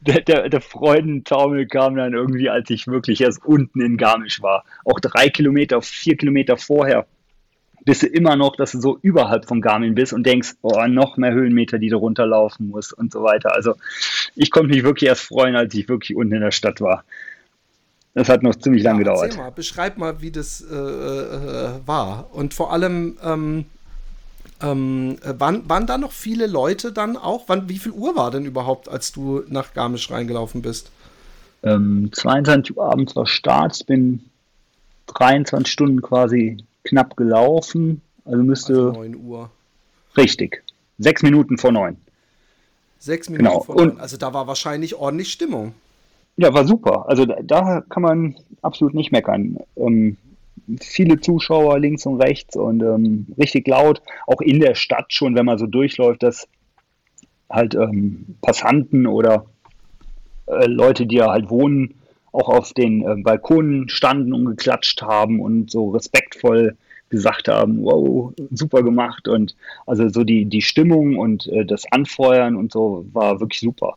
der, der, der, Freudentaumel kam dann irgendwie, als ich wirklich erst unten in Garmisch war. Auch drei Kilometer, vier Kilometer vorher bist du immer noch, dass du so überhalb von Garmin bist und denkst, oh, noch mehr Höhenmeter, die du runterlaufen musst und so weiter. Also ich konnte mich wirklich erst freuen, als ich wirklich unten in der Stadt war. Das hat noch ziemlich ja, lange gedauert. Mal, beschreib mal, wie das äh, äh, war. Und vor allem, ähm, ähm, waren, waren da noch viele Leute dann auch? Wann, wie viel Uhr war denn überhaupt, als du nach Garmisch reingelaufen bist? Ähm, 22 Uhr abends war Start, bin 23 Stunden quasi knapp gelaufen. Also müsste. Also 9 Uhr. Richtig. Sechs Minuten vor neun. Sechs Minuten genau. vor neun. Also da war wahrscheinlich ordentlich Stimmung. Ja, war super. Also da, da kann man absolut nicht meckern. Ähm, viele Zuschauer links und rechts und ähm, richtig laut. Auch in der Stadt schon, wenn man so durchläuft, dass halt ähm, Passanten oder äh, Leute, die ja halt wohnen, auch auf den äh, Balkonen standen und geklatscht haben und so respektvoll gesagt haben, wow, super gemacht und also so die, die Stimmung und äh, das Anfeuern und so war wirklich super.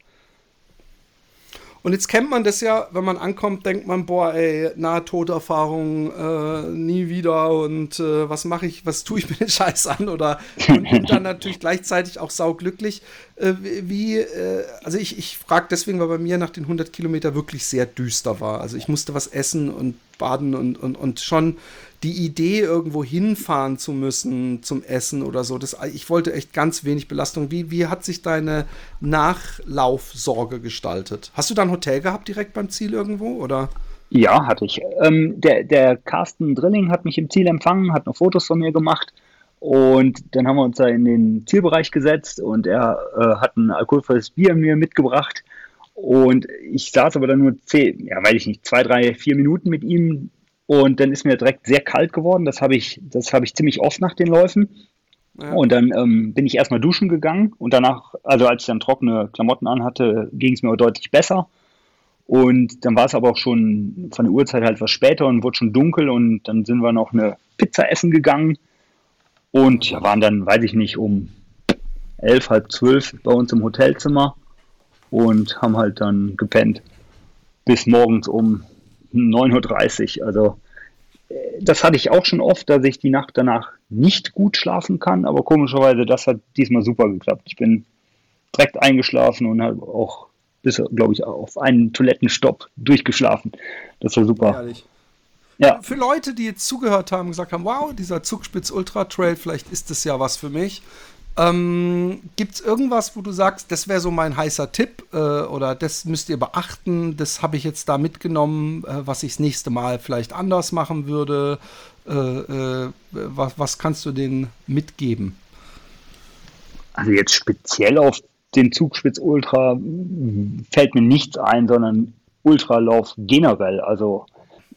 Und jetzt kennt man das ja, wenn man ankommt, denkt man, boah, ey, Nahtoderfahrung, äh, nie wieder und äh, was mache ich, was tue ich mir den Scheiß an oder und dann natürlich gleichzeitig auch sauglücklich. Äh, wie, äh, also ich, ich frage deswegen, weil bei mir nach den 100 Kilometer wirklich sehr düster war. Also ich musste was essen und baden und, und, und schon die Idee, irgendwo hinfahren zu müssen zum Essen oder so, das, ich wollte echt ganz wenig Belastung. Wie, wie hat sich deine Nachlaufsorge gestaltet? Hast du da ein Hotel gehabt direkt beim Ziel irgendwo oder? Ja, hatte ich. Ähm, der, der Carsten Drilling hat mich im Ziel empfangen, hat noch Fotos von mir gemacht. Und dann haben wir uns da in den Zielbereich gesetzt und er äh, hat ein alkoholfreies Bier mir mitgebracht. Und ich saß aber dann nur zehn, ja, weiß ich nicht, zwei, drei, vier Minuten mit ihm und dann ist mir direkt sehr kalt geworden. Das habe ich, das habe ich ziemlich oft nach den Läufen. Ja. Und dann ähm, bin ich erstmal duschen gegangen und danach, also als ich dann trockene Klamotten anhatte, ging es mir deutlich besser. Und dann war es aber auch schon von der Uhrzeit halt was später und wurde schon dunkel und dann sind wir noch eine Pizza essen gegangen und ja, waren dann, weiß ich nicht, um elf, halb zwölf bei uns im Hotelzimmer und haben halt dann gepennt bis morgens um 9.30 Uhr. Also äh, das hatte ich auch schon oft, dass ich die Nacht danach nicht gut schlafen kann, aber komischerweise, das hat diesmal super geklappt. Ich bin direkt eingeschlafen und habe auch bis, glaube ich, auf einen Toilettenstopp durchgeschlafen. Das war super. Ehrlich. Ja. Für Leute, die jetzt zugehört haben und gesagt haben, wow, dieser Zugspitz Ultra Trail, vielleicht ist das ja was für mich. Ähm, Gibt es irgendwas, wo du sagst, das wäre so mein heißer Tipp äh, oder das müsst ihr beachten, das habe ich jetzt da mitgenommen, äh, was ich das nächste Mal vielleicht anders machen würde? Äh, äh was, was kannst du denen mitgeben? Also jetzt speziell auf den Zugspitz Ultra fällt mir nichts ein, sondern Ultralauf generell. Also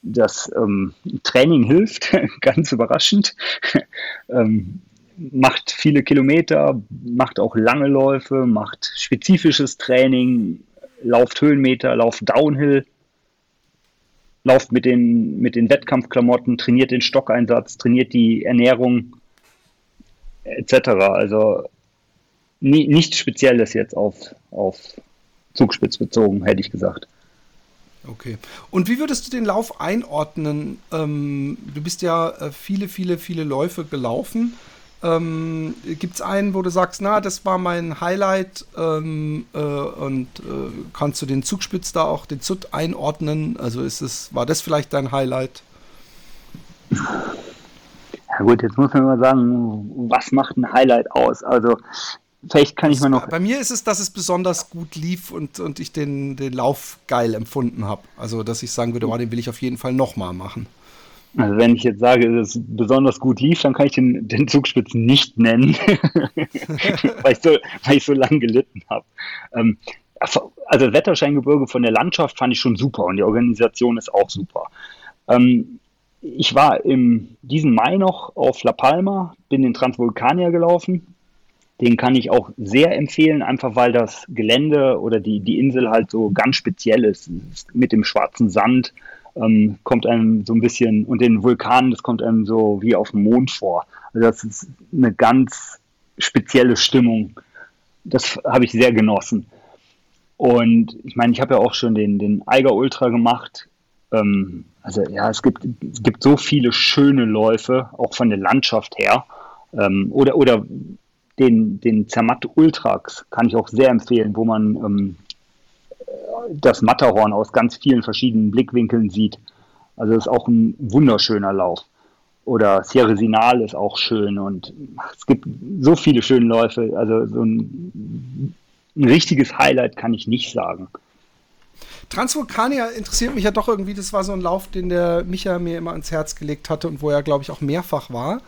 das ähm, Training hilft, [laughs] ganz überraschend. [laughs] ähm, macht viele Kilometer, macht auch lange Läufe, macht spezifisches Training, lauft Höhenmeter, lauft Downhill, lauft mit den, mit den Wettkampfklamotten, trainiert den Stockeinsatz, trainiert die Ernährung etc. Also nie, nichts Spezielles jetzt auf, auf Zugspitz bezogen, hätte ich gesagt. Okay. Und wie würdest du den Lauf einordnen? Ähm, du bist ja äh, viele, viele, viele Läufe gelaufen. Ähm, Gibt es einen, wo du sagst, na, das war mein Highlight ähm, äh, und äh, kannst du den Zugspitz da auch, den Zut einordnen? Also ist es, war das vielleicht dein Highlight? Ja gut, jetzt muss man mal sagen, was macht ein Highlight aus? Also vielleicht kann ich mal noch. Bei mir ist es, dass es besonders gut lief und, und ich den, den Lauf geil empfunden habe. Also, dass ich sagen würde, oh, den will ich auf jeden Fall nochmal machen. Also, wenn ich jetzt sage, dass es besonders gut lief, dann kann ich den, den Zugspitz nicht nennen, [laughs] weil, ich so, weil ich so lange gelitten habe. Ähm, also, Wetterscheingebirge von der Landschaft fand ich schon super und die Organisation ist auch super. Ähm, ich war im diesen Mai noch auf La Palma, bin den Transvulkanier gelaufen den kann ich auch sehr empfehlen, einfach weil das Gelände oder die, die Insel halt so ganz speziell ist. Mit dem schwarzen Sand ähm, kommt einem so ein bisschen, und den Vulkanen, das kommt einem so wie auf dem Mond vor. Also das ist eine ganz spezielle Stimmung. Das habe ich sehr genossen. Und ich meine, ich habe ja auch schon den, den Eiger Ultra gemacht. Ähm, also ja, es gibt, es gibt so viele schöne Läufe, auch von der Landschaft her. Ähm, oder, oder den, den Zermatt Ultrax kann ich auch sehr empfehlen, wo man ähm, das Matterhorn aus ganz vielen verschiedenen Blickwinkeln sieht. Also ist auch ein wunderschöner Lauf. Oder Sierra Sinal ist auch schön und es gibt so viele schöne Läufe. Also so ein, ein richtiges Highlight kann ich nicht sagen. Transvulkania interessiert mich ja doch irgendwie. Das war so ein Lauf, den der Micha mir immer ans Herz gelegt hatte und wo er, glaube ich, auch mehrfach war.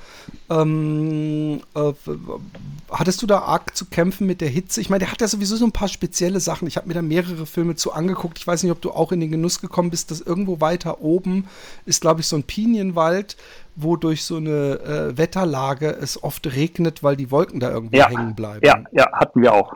Ähm, äh, hattest du da arg zu kämpfen mit der Hitze? Ich meine, der hat ja sowieso so ein paar spezielle Sachen. Ich habe mir da mehrere Filme zu angeguckt. Ich weiß nicht, ob du auch in den Genuss gekommen bist, dass irgendwo weiter oben ist, glaube ich, so ein Pinienwald, wo durch so eine äh, Wetterlage es oft regnet, weil die Wolken da irgendwie ja, hängen bleiben. Ja, ja, hatten wir auch.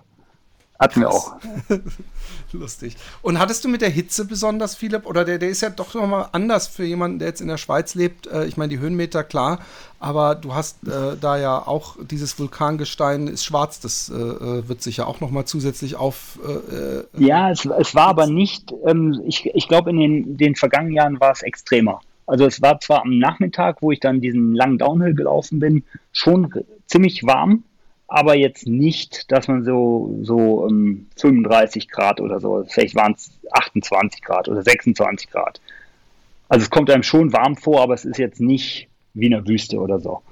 Hatten wir auch. [laughs] Lustig. Und hattest du mit der Hitze besonders, Philipp? Oder der, der ist ja doch nochmal anders für jemanden, der jetzt in der Schweiz lebt. Äh, ich meine, die Höhenmeter, klar. Aber du hast äh, da ja auch dieses Vulkangestein ist schwarz. Das äh, äh wird sich ja auch nochmal zusätzlich auf. Äh, äh, ja, es, es, war aber nicht. Ähm, ich ich glaube, in den, den vergangenen Jahren war es extremer. Also es war zwar am Nachmittag, wo ich dann diesen langen Downhill gelaufen bin, schon ziemlich warm aber jetzt nicht, dass man so, so um, 35 Grad oder so, vielleicht waren es 28 Grad oder 26 Grad. Also es kommt einem schon warm vor, aber es ist jetzt nicht wie in der Wüste oder so.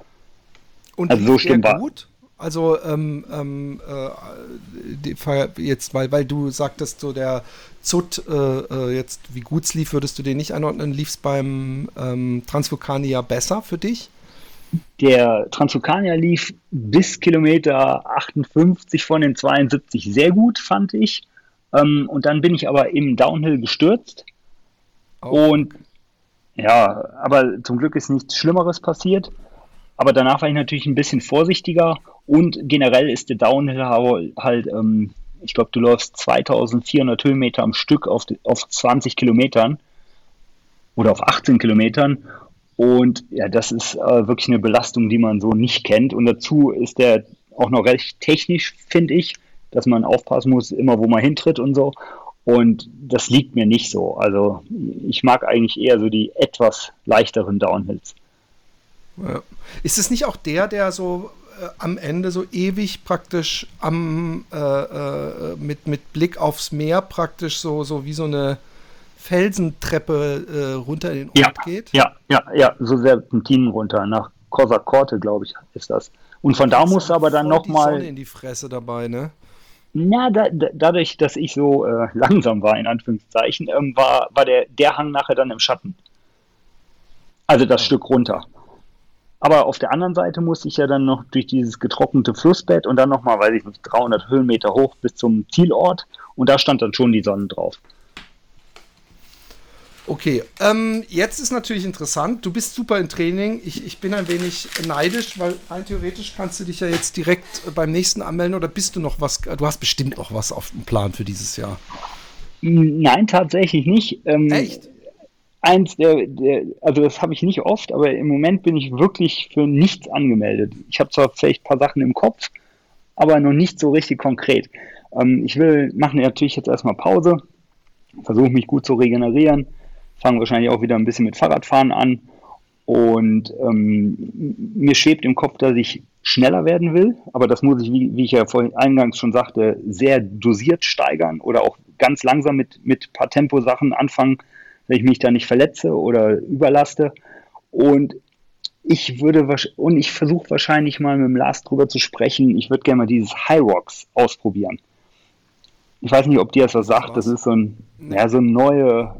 Und also so stimmt gut? Also ähm, ähm, äh, jetzt, weil, weil du sagtest, so der Zut äh, äh, jetzt, wie gut es lief, würdest du den nicht einordnen? Lief es beim ähm, Transvulkanier besser für dich? Der Transvulkanier lief bis Kilometer 58 von den 72 sehr gut, fand ich. Ähm, und dann bin ich aber im Downhill gestürzt. Oh. Und ja, aber zum Glück ist nichts Schlimmeres passiert. Aber danach war ich natürlich ein bisschen vorsichtiger und generell ist der Downhill halt, ähm, ich glaube, du läufst 2400 Höhenmeter am Stück auf, auf 20 Kilometern oder auf 18 Kilometern und ja, das ist äh, wirklich eine Belastung, die man so nicht kennt. Und dazu ist der auch noch recht technisch, finde ich, dass man aufpassen muss, immer wo man hintritt und so. Und das liegt mir nicht so. Also ich mag eigentlich eher so die etwas leichteren Downhills. Ist es nicht auch der, der so äh, am Ende so ewig praktisch am äh, äh, mit, mit Blick aufs Meer praktisch so, so wie so eine Felsentreppe äh, runter in den Ort ja, geht? Ja, ja, ja, so Serpentinen runter, nach Cosa Corte, glaube ich, ist das. Und von da muss aber dann nochmal. Sonne in die Fresse dabei, ne? Ja, da, da, dadurch, dass ich so äh, [laughs] langsam war, in Anführungszeichen, ähm, war, war der, der Hang nachher dann im Schatten. Also das oh. Stück runter. Aber auf der anderen Seite musste ich ja dann noch durch dieses getrocknete Flussbett und dann nochmal, weiß ich nicht, 300 Höhenmeter hoch bis zum Zielort und da stand dann schon die Sonne drauf. Okay, ähm, jetzt ist natürlich interessant. Du bist super im Training. Ich, ich bin ein wenig neidisch, weil rein theoretisch kannst du dich ja jetzt direkt beim nächsten anmelden oder bist du noch was? Du hast bestimmt noch was auf dem Plan für dieses Jahr. Nein, tatsächlich nicht. Ähm, Echt? Eins der, der also das habe ich nicht oft, aber im Moment bin ich wirklich für nichts angemeldet. Ich habe zwar vielleicht ein paar Sachen im Kopf, aber noch nicht so richtig konkret. Ähm, ich will, machen natürlich jetzt erstmal Pause, versuche mich gut zu regenerieren fange wahrscheinlich auch wieder ein bisschen mit Fahrradfahren an. Und ähm, mir schwebt im Kopf, dass ich schneller werden will, aber das muss ich, wie, wie ich ja vorhin eingangs schon sagte, sehr dosiert steigern oder auch ganz langsam mit, mit ein paar Temposachen anfangen, wenn ich mich da nicht verletze oder überlaste. Und ich würde und ich versuche wahrscheinlich mal mit dem Lars drüber zu sprechen. Ich würde gerne mal dieses High Rocks ausprobieren. Ich weiß nicht, ob dir das was sagt. Das ist so ein, ja, so eine neue,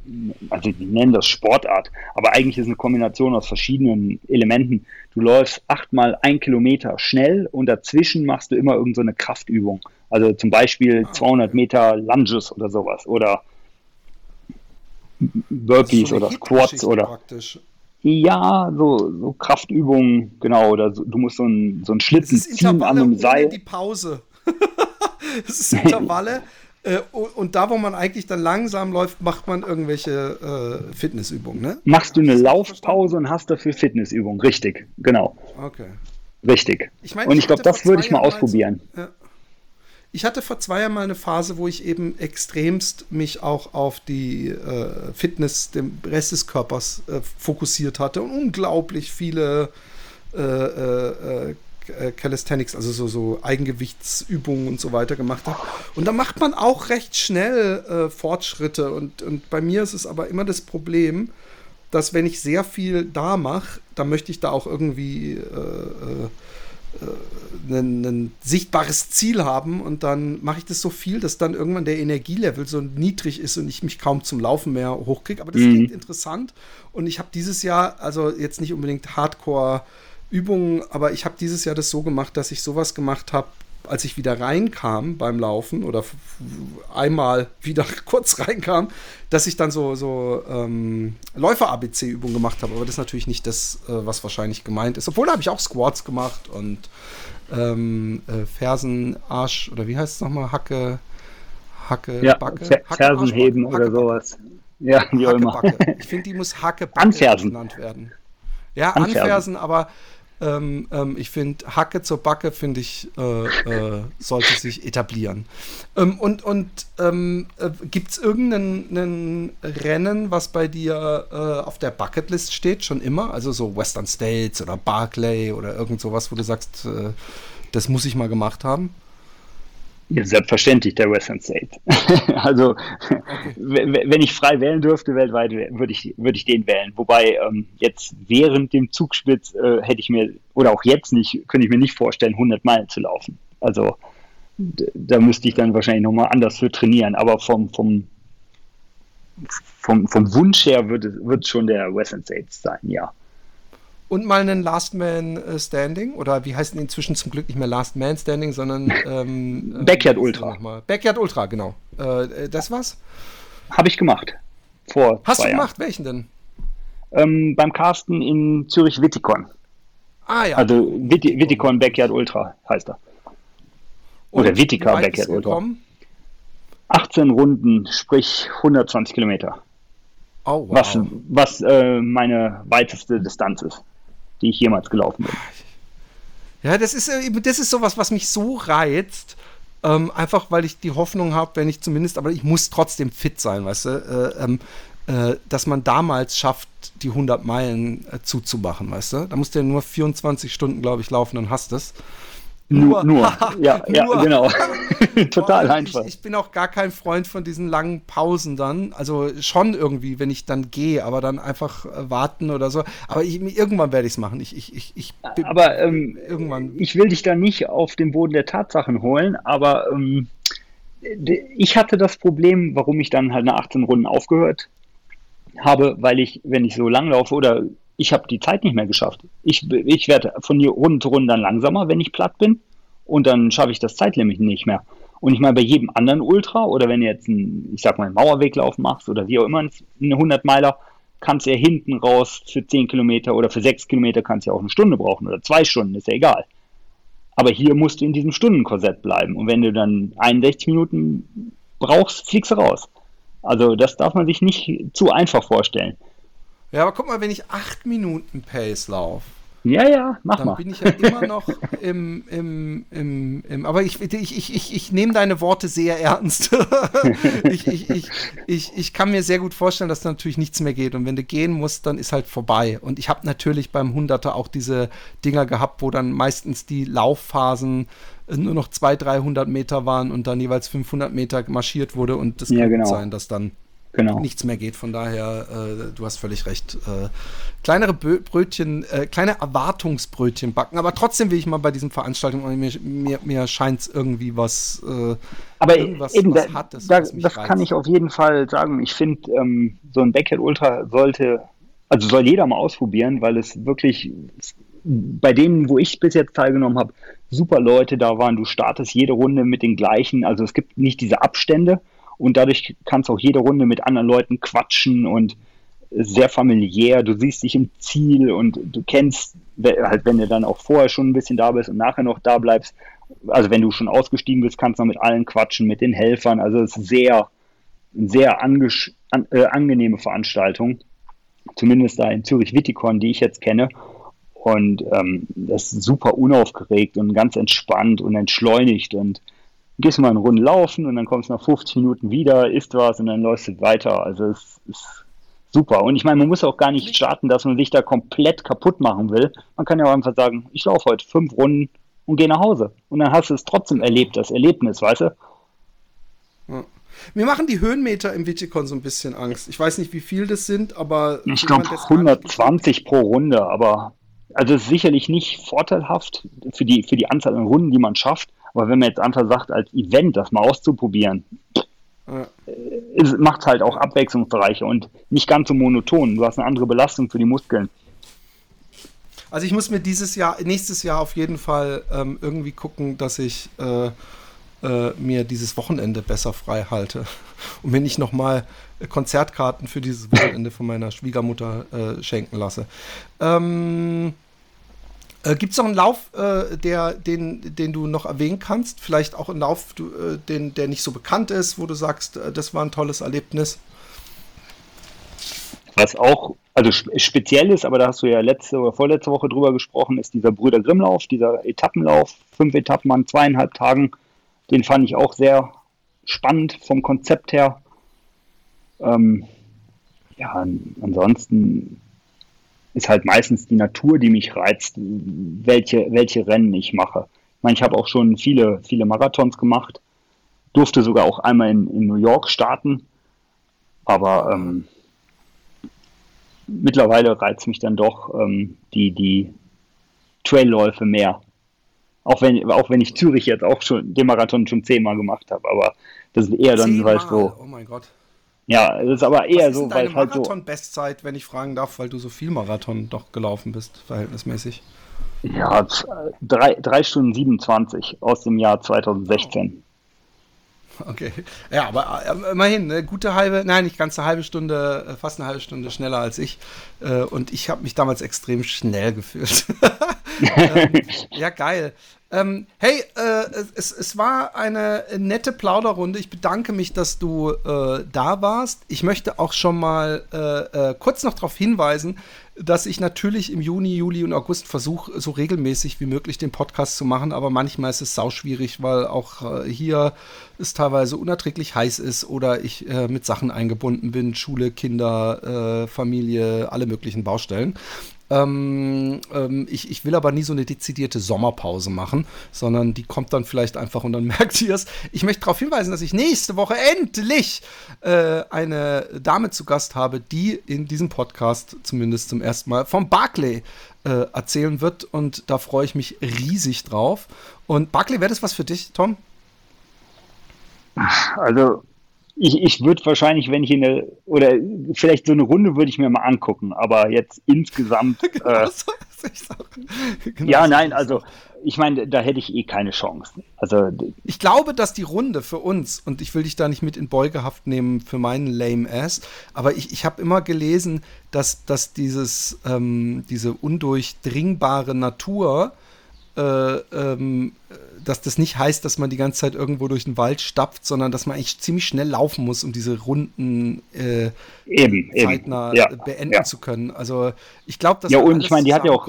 also die nennen das Sportart, aber eigentlich ist es eine Kombination aus verschiedenen Elementen. Du läufst achtmal ein Kilometer schnell und dazwischen machst du immer irgendeine so Kraftübung. Also zum Beispiel 200 ah, Meter Lunges oder sowas oder Burpees so oder Squats oder. Praktisch. Ja, so, so Kraftübungen, genau. Oder so, du musst so einen so Schlitten ziehen an einem Seil. die Pause. [laughs] das ist Intervalle [laughs] äh, und da, wo man eigentlich dann langsam läuft, macht man irgendwelche äh, Fitnessübungen, ne? Machst du eine Laufpause und hast dafür Fitnessübungen, richtig, genau. Okay. Richtig. Ich mein, und ich, ich glaube, das würde ich mal ausprobieren. Ja. Ich hatte vor zwei Jahren mal eine Phase, wo ich eben extremst mich auch auf die äh, Fitness, den Rest des Körpers äh, fokussiert hatte und unglaublich viele äh, äh, äh äh, Calisthenics, also so, so Eigengewichtsübungen und so weiter gemacht habe. Und da macht man auch recht schnell äh, Fortschritte. Und, und bei mir ist es aber immer das Problem, dass wenn ich sehr viel da mache, dann möchte ich da auch irgendwie äh, äh, ein, ein, sichtbares Ziel haben und dann mache ich das so viel, dass dann irgendwann der Energielevel so niedrig ist und ich mich kaum zum Laufen mehr hochkriege. Aber das mhm. klingt interessant und ich habe dieses Jahr, also jetzt nicht unbedingt Hardcore Übungen, aber ich habe dieses Jahr das so gemacht, dass ich sowas gemacht habe, als ich wieder reinkam beim Laufen oder einmal wieder [laughs] kurz reinkam, dass ich dann so, so ähm, Läufer-ABC-Übungen gemacht habe. Aber das ist natürlich nicht das, äh, was wahrscheinlich gemeint ist. Obwohl da habe ich auch Squats gemacht und ähm, äh, Fersen, Arsch oder wie heißt es nochmal? Hacke, Hacke, ja, Backe? Hacke, Fersenheben Arsch, oder sowas. Ja, wie auch immer. Ich finde, die muss Hacke [laughs] Backe genannt werden. Ja, anfersen, anfersen aber ähm, ähm, ich finde, Hacke zur Backe, finde ich, äh, äh, sollte sich etablieren. Ähm, und und ähm, äh, gibt es irgendein Rennen, was bei dir äh, auf der Bucketlist steht, schon immer? Also so Western States oder Barclay oder irgend sowas, wo du sagst, äh, das muss ich mal gemacht haben? Ja, selbstverständlich der Western State. [laughs] also, wenn ich frei wählen dürfte weltweit, würde ich, würde ich den wählen. Wobei ähm, jetzt während dem Zugspitz äh, hätte ich mir, oder auch jetzt nicht, könnte ich mir nicht vorstellen, 100 Meilen zu laufen. Also, da müsste ich dann wahrscheinlich nochmal anders für trainieren. Aber vom, vom, vom, vom Wunsch her wird es schon der Western States sein, ja und mal einen Last Man äh, Standing oder wie heißt denn inzwischen zum Glück nicht mehr Last Man Standing, sondern ähm, äh, Backyard Ultra. Backyard Ultra, genau. Äh, das was? Habe ich gemacht. Vor Hast du gemacht? Jahren. Welchen denn? Ähm, beim Carsten in Zürich Wittikon. Ah ja. Also Wittikon Backyard Ultra heißt er. Oder Wittika Backyard Ultra. 18 Runden, sprich 120 Kilometer. Oh, wow. Was, was äh, meine weiteste Distanz ist die ich jemals gelaufen bin. Ja, das ist, äh, das ist sowas, was mich so reizt. Ähm, einfach weil ich die Hoffnung habe, wenn ich zumindest, aber ich muss trotzdem fit sein, weißt du, äh, ähm, äh, dass man damals schafft, die 100 Meilen äh, zuzumachen, weißt du. Da musst du ja nur 24 Stunden, glaube ich, laufen und hast es. Nur, nur. [laughs] ja, nur. ja, genau. [laughs] [laughs] Total einfach. Ich, ich, bin auch gar kein Freund von diesen langen Pausen dann. Also schon irgendwie, wenn ich dann gehe, aber dann einfach äh, warten oder so. Aber ich, irgendwann werde ich es machen. Ich, ich, ich, ich aber ähm, irgendwann. Ich will dich da nicht auf den Boden der Tatsachen holen, aber ähm, ich hatte das Problem, warum ich dann halt nach 18 Runden aufgehört habe, weil ich, wenn ich so lang laufe oder ich habe die Zeit nicht mehr geschafft. Ich, ich werde von hier Runde zu Runde dann langsamer, wenn ich platt bin. Und dann schaffe ich das Zeitlimit nicht mehr. Und ich meine, bei jedem anderen Ultra oder wenn du jetzt einen, ich sag mal, einen Mauerweglauf machst oder wie auch immer, einen 100 Meiler, kannst du ja hinten raus für 10 Kilometer oder für 6 Kilometer kannst du ja auch eine Stunde brauchen oder zwei Stunden, ist ja egal. Aber hier musst du in diesem Stundenkorsett bleiben. Und wenn du dann 61 Minuten brauchst, fliegst du raus. Also das darf man sich nicht zu einfach vorstellen. Ja, aber guck mal, wenn ich 8 Minuten Pace laufe, ja, ja, mach dann mal. bin ich ja immer noch im, im, im, im aber ich, ich, ich, ich, ich nehme deine Worte sehr ernst. [laughs] ich, ich, ich, ich, ich kann mir sehr gut vorstellen, dass da natürlich nichts mehr geht. Und wenn du gehen musst, dann ist halt vorbei. Und ich habe natürlich beim Hunderter auch diese Dinger gehabt, wo dann meistens die Laufphasen nur noch 200, 300 Meter waren und dann jeweils 500 Meter marschiert wurde. Und das Ja, kann genau. sein, dass dann Genau. nichts mehr geht. Von daher, äh, du hast völlig recht. Äh, kleinere Bö Brötchen, äh, kleine Erwartungsbrötchen backen. Aber trotzdem will ich mal bei diesen Veranstaltungen, mir, mir, mir scheint es irgendwie was, äh, Aber irgendwas eben, was da, Hartes, da, was mich das reizt. kann ich auf jeden Fall sagen. Ich finde, ähm, so ein Backhead Ultra sollte, also soll jeder mal ausprobieren, weil es wirklich bei denen, wo ich bis jetzt teilgenommen habe, super Leute da waren. Du startest jede Runde mit den gleichen, also es gibt nicht diese Abstände und dadurch kannst auch jede Runde mit anderen Leuten quatschen und sehr familiär. Du siehst dich im Ziel und du kennst, halt, wenn du dann auch vorher schon ein bisschen da bist und nachher noch da bleibst. Also wenn du schon ausgestiegen bist, kannst du noch mit allen quatschen, mit den Helfern. Also es ist sehr, sehr an, äh, angenehme Veranstaltung. Zumindest da in Zürich-Wittikon, die ich jetzt kenne. Und ähm, das ist super unaufgeregt und ganz entspannt und entschleunigt. Und gehst mal eine Runde laufen und dann kommst du nach 50 Minuten wieder, isst was und dann läufst du weiter. Also es ist super. Und ich meine, man muss auch gar nicht starten, dass man sich da komplett kaputt machen will. Man kann ja auch einfach sagen, ich laufe heute fünf Runden und gehe nach Hause. Und dann hast du es trotzdem erlebt, das Erlebnis, weißt du? Mir machen die Höhenmeter im Wittikon so ein bisschen Angst. Ich weiß nicht, wie viel das sind, aber. Ich glaube der es gar nicht- 120 pro Runde, aber also es ist sicherlich nicht vorteilhaft für die, für die Anzahl an Runden, die man schafft. Aber wenn man jetzt einfach sagt, als Event das mal auszuprobieren, Ja. macht es halt auch abwechslungsreicher und nicht ganz so monoton. Du hast eine andere Belastung für die Muskeln. Also ich muss mir dieses Jahr, nächstes Jahr auf jeden Fall ähm, irgendwie gucken, dass ich äh, äh, mir dieses Wochenende besser frei halte. [laughs] Und wenn ich nochmal Konzertkarten für dieses Wochenende von meiner Schwiegermutter äh, schenken lasse. Ähm, äh, Gibt es noch einen Lauf, äh, der, den, den du noch erwähnen kannst? Vielleicht auch einen Lauf, du, äh, den, der nicht so bekannt ist, wo du sagst, äh, das war ein tolles Erlebnis. Was auch, also sp- speziell ist, aber da hast du ja letzte oder vorletzte Woche drüber gesprochen, ist dieser Brüder Grimmlauf, dieser Etappenlauf, fünf Etappen an zweieinhalb Tagen. Den fand ich auch sehr spannend vom Konzept her. Ähm, ja, an- ansonsten ist halt meistens die Natur, die mich reizt, welche, welche Rennen ich mache. Ich meine, ich habe auch schon viele, viele Marathons gemacht, durfte sogar auch einmal in, in New York starten, aber ähm, mittlerweile reizt mich dann doch ähm, die, die Trailläufe mehr. Auch wenn, auch wenn ich Zürich jetzt auch schon den Marathon schon zehnmal gemacht habe, aber das ist eher dann, weil es Zehnmal. so, Oh mein Gott. Ja, das ist aber eher Was ist so, weil deine es halt so, Marathon-Bestzeit, wenn ich fragen darf, weil du so viel Marathon doch gelaufen bist, verhältnismäßig? ja, drei, drei Stunden 27 aus dem Jahr 2016. Okay. Ja, aber äh, immerhin, eine gute halbe, nein, nicht ganz eine halbe Stunde, äh, fast eine halbe Stunde schneller als ich. Äh, und ich habe mich damals extrem schnell gefühlt. [laughs] ja, geil. Ähm, hey, äh, es, es war eine nette Plauderrunde. Ich bedanke mich, dass du äh, da warst. Ich möchte auch schon mal äh, äh, kurz noch darauf hinweisen, dass ich natürlich im Juni, Juli und August versuche, so regelmäßig wie möglich den Podcast zu machen, aber manchmal ist es sauschwierig, weil auch äh, hier es teilweise unerträglich heiß ist oder ich äh, mit Sachen eingebunden bin, Schule, Kinder, äh, Familie, alle möglichen Baustellen. Ähm, ähm, ich, ich will aber nie so eine dezidierte Sommerpause machen, sondern die kommt dann vielleicht einfach und dann [laughs] merkt ihr es. Ich möchte darauf hinweisen, dass ich nächste Woche endlich äh, eine Dame zu Gast habe, die in diesem Podcast zumindest zum ersten Mal vom Barclay äh, erzählen wird und da freue ich mich riesig drauf. Und Barclay, wäre das was für dich, Tom? Also ich, ich würde wahrscheinlich, wenn ich in eine, oder vielleicht so eine Runde würde ich mir mal angucken, aber jetzt insgesamt, [laughs] äh, genau ja, nein, also ich meine, da hätte ich eh keine Chance. Also ich glaube, dass die Runde für uns und ich will dich da nicht mit in Beugehaft nehmen für meinen lame ass, aber ich, ich habe immer gelesen, dass, dass dieses ähm, diese undurchdringbare Natur äh, ähm, dass das nicht heißt, dass man die ganze Zeit irgendwo durch den Wald stapft, sondern dass man eigentlich ziemlich schnell laufen muss, um diese Runden äh, eben, zeitnah eben. Ja, beenden ja. zu können. Also ich glaube, dass ja und ich meine, die hat ja auch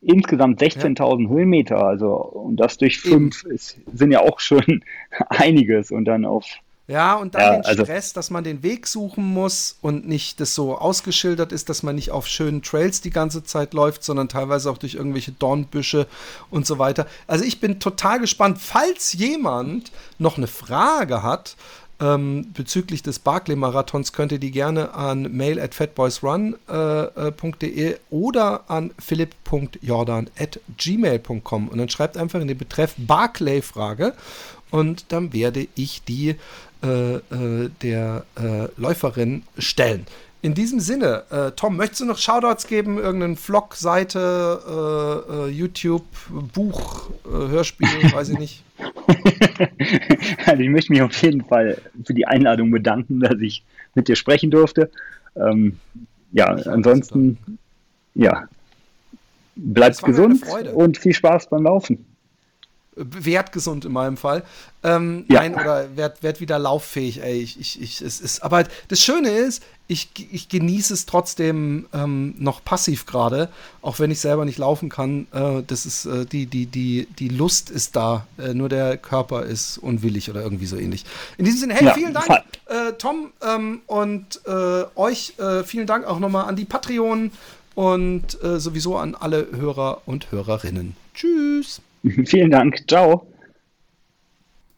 insgesamt 16.000 ja. Höhenmeter, also und das durch fünf ist, sind ja auch schon [laughs] einiges und dann auf ja, und dann ja, den also Stress, dass man den Weg suchen muss und nicht das so ausgeschildert ist, dass man nicht auf schönen Trails die ganze Zeit läuft, sondern teilweise auch durch irgendwelche Dornbüsche und so weiter. Also ich bin total gespannt, falls jemand noch eine Frage hat, ähm, bezüglich des Barclay-Marathons könnt ihr die gerne an mail at fatboysrun.de äh, oder an philipp.jordan at gmail.com und dann schreibt einfach in den Betreff Barclay-Frage und dann werde ich die äh, äh, der äh, Läuferin stellen. In diesem Sinne, äh, Tom, möchtest du noch Shoutouts geben? Irgendeinen Vlog, Seite, äh, äh, YouTube, Buch, Hörspiel, [laughs] weiß ich nicht. [laughs] also ich möchte mich auf jeden Fall für die Einladung bedanken, dass ich mit dir sprechen durfte. Ähm, ja, ich ansonsten, ja, bleibt gesund und viel Spaß beim Laufen wertgesund in meinem Fall. Ähm, ja. Nein, oder werd, werd wieder lauffähig, ey. Ich, ich, ich, es ist, aber das Schöne ist, ich, ich genieße es trotzdem ähm, noch passiv gerade, auch wenn ich selber nicht laufen kann. Äh, das ist, äh, die, die, die, die Lust ist da, äh, nur der Körper ist unwillig oder irgendwie so ähnlich. In diesem Sinne, hey, ja, vielen Dank, äh, Tom, ähm, und äh, euch äh, vielen Dank auch nochmal an die Patreon und sowieso an alle Hörer und Hörerinnen. Tschüss. [laughs] Vielen Dank. Ciao.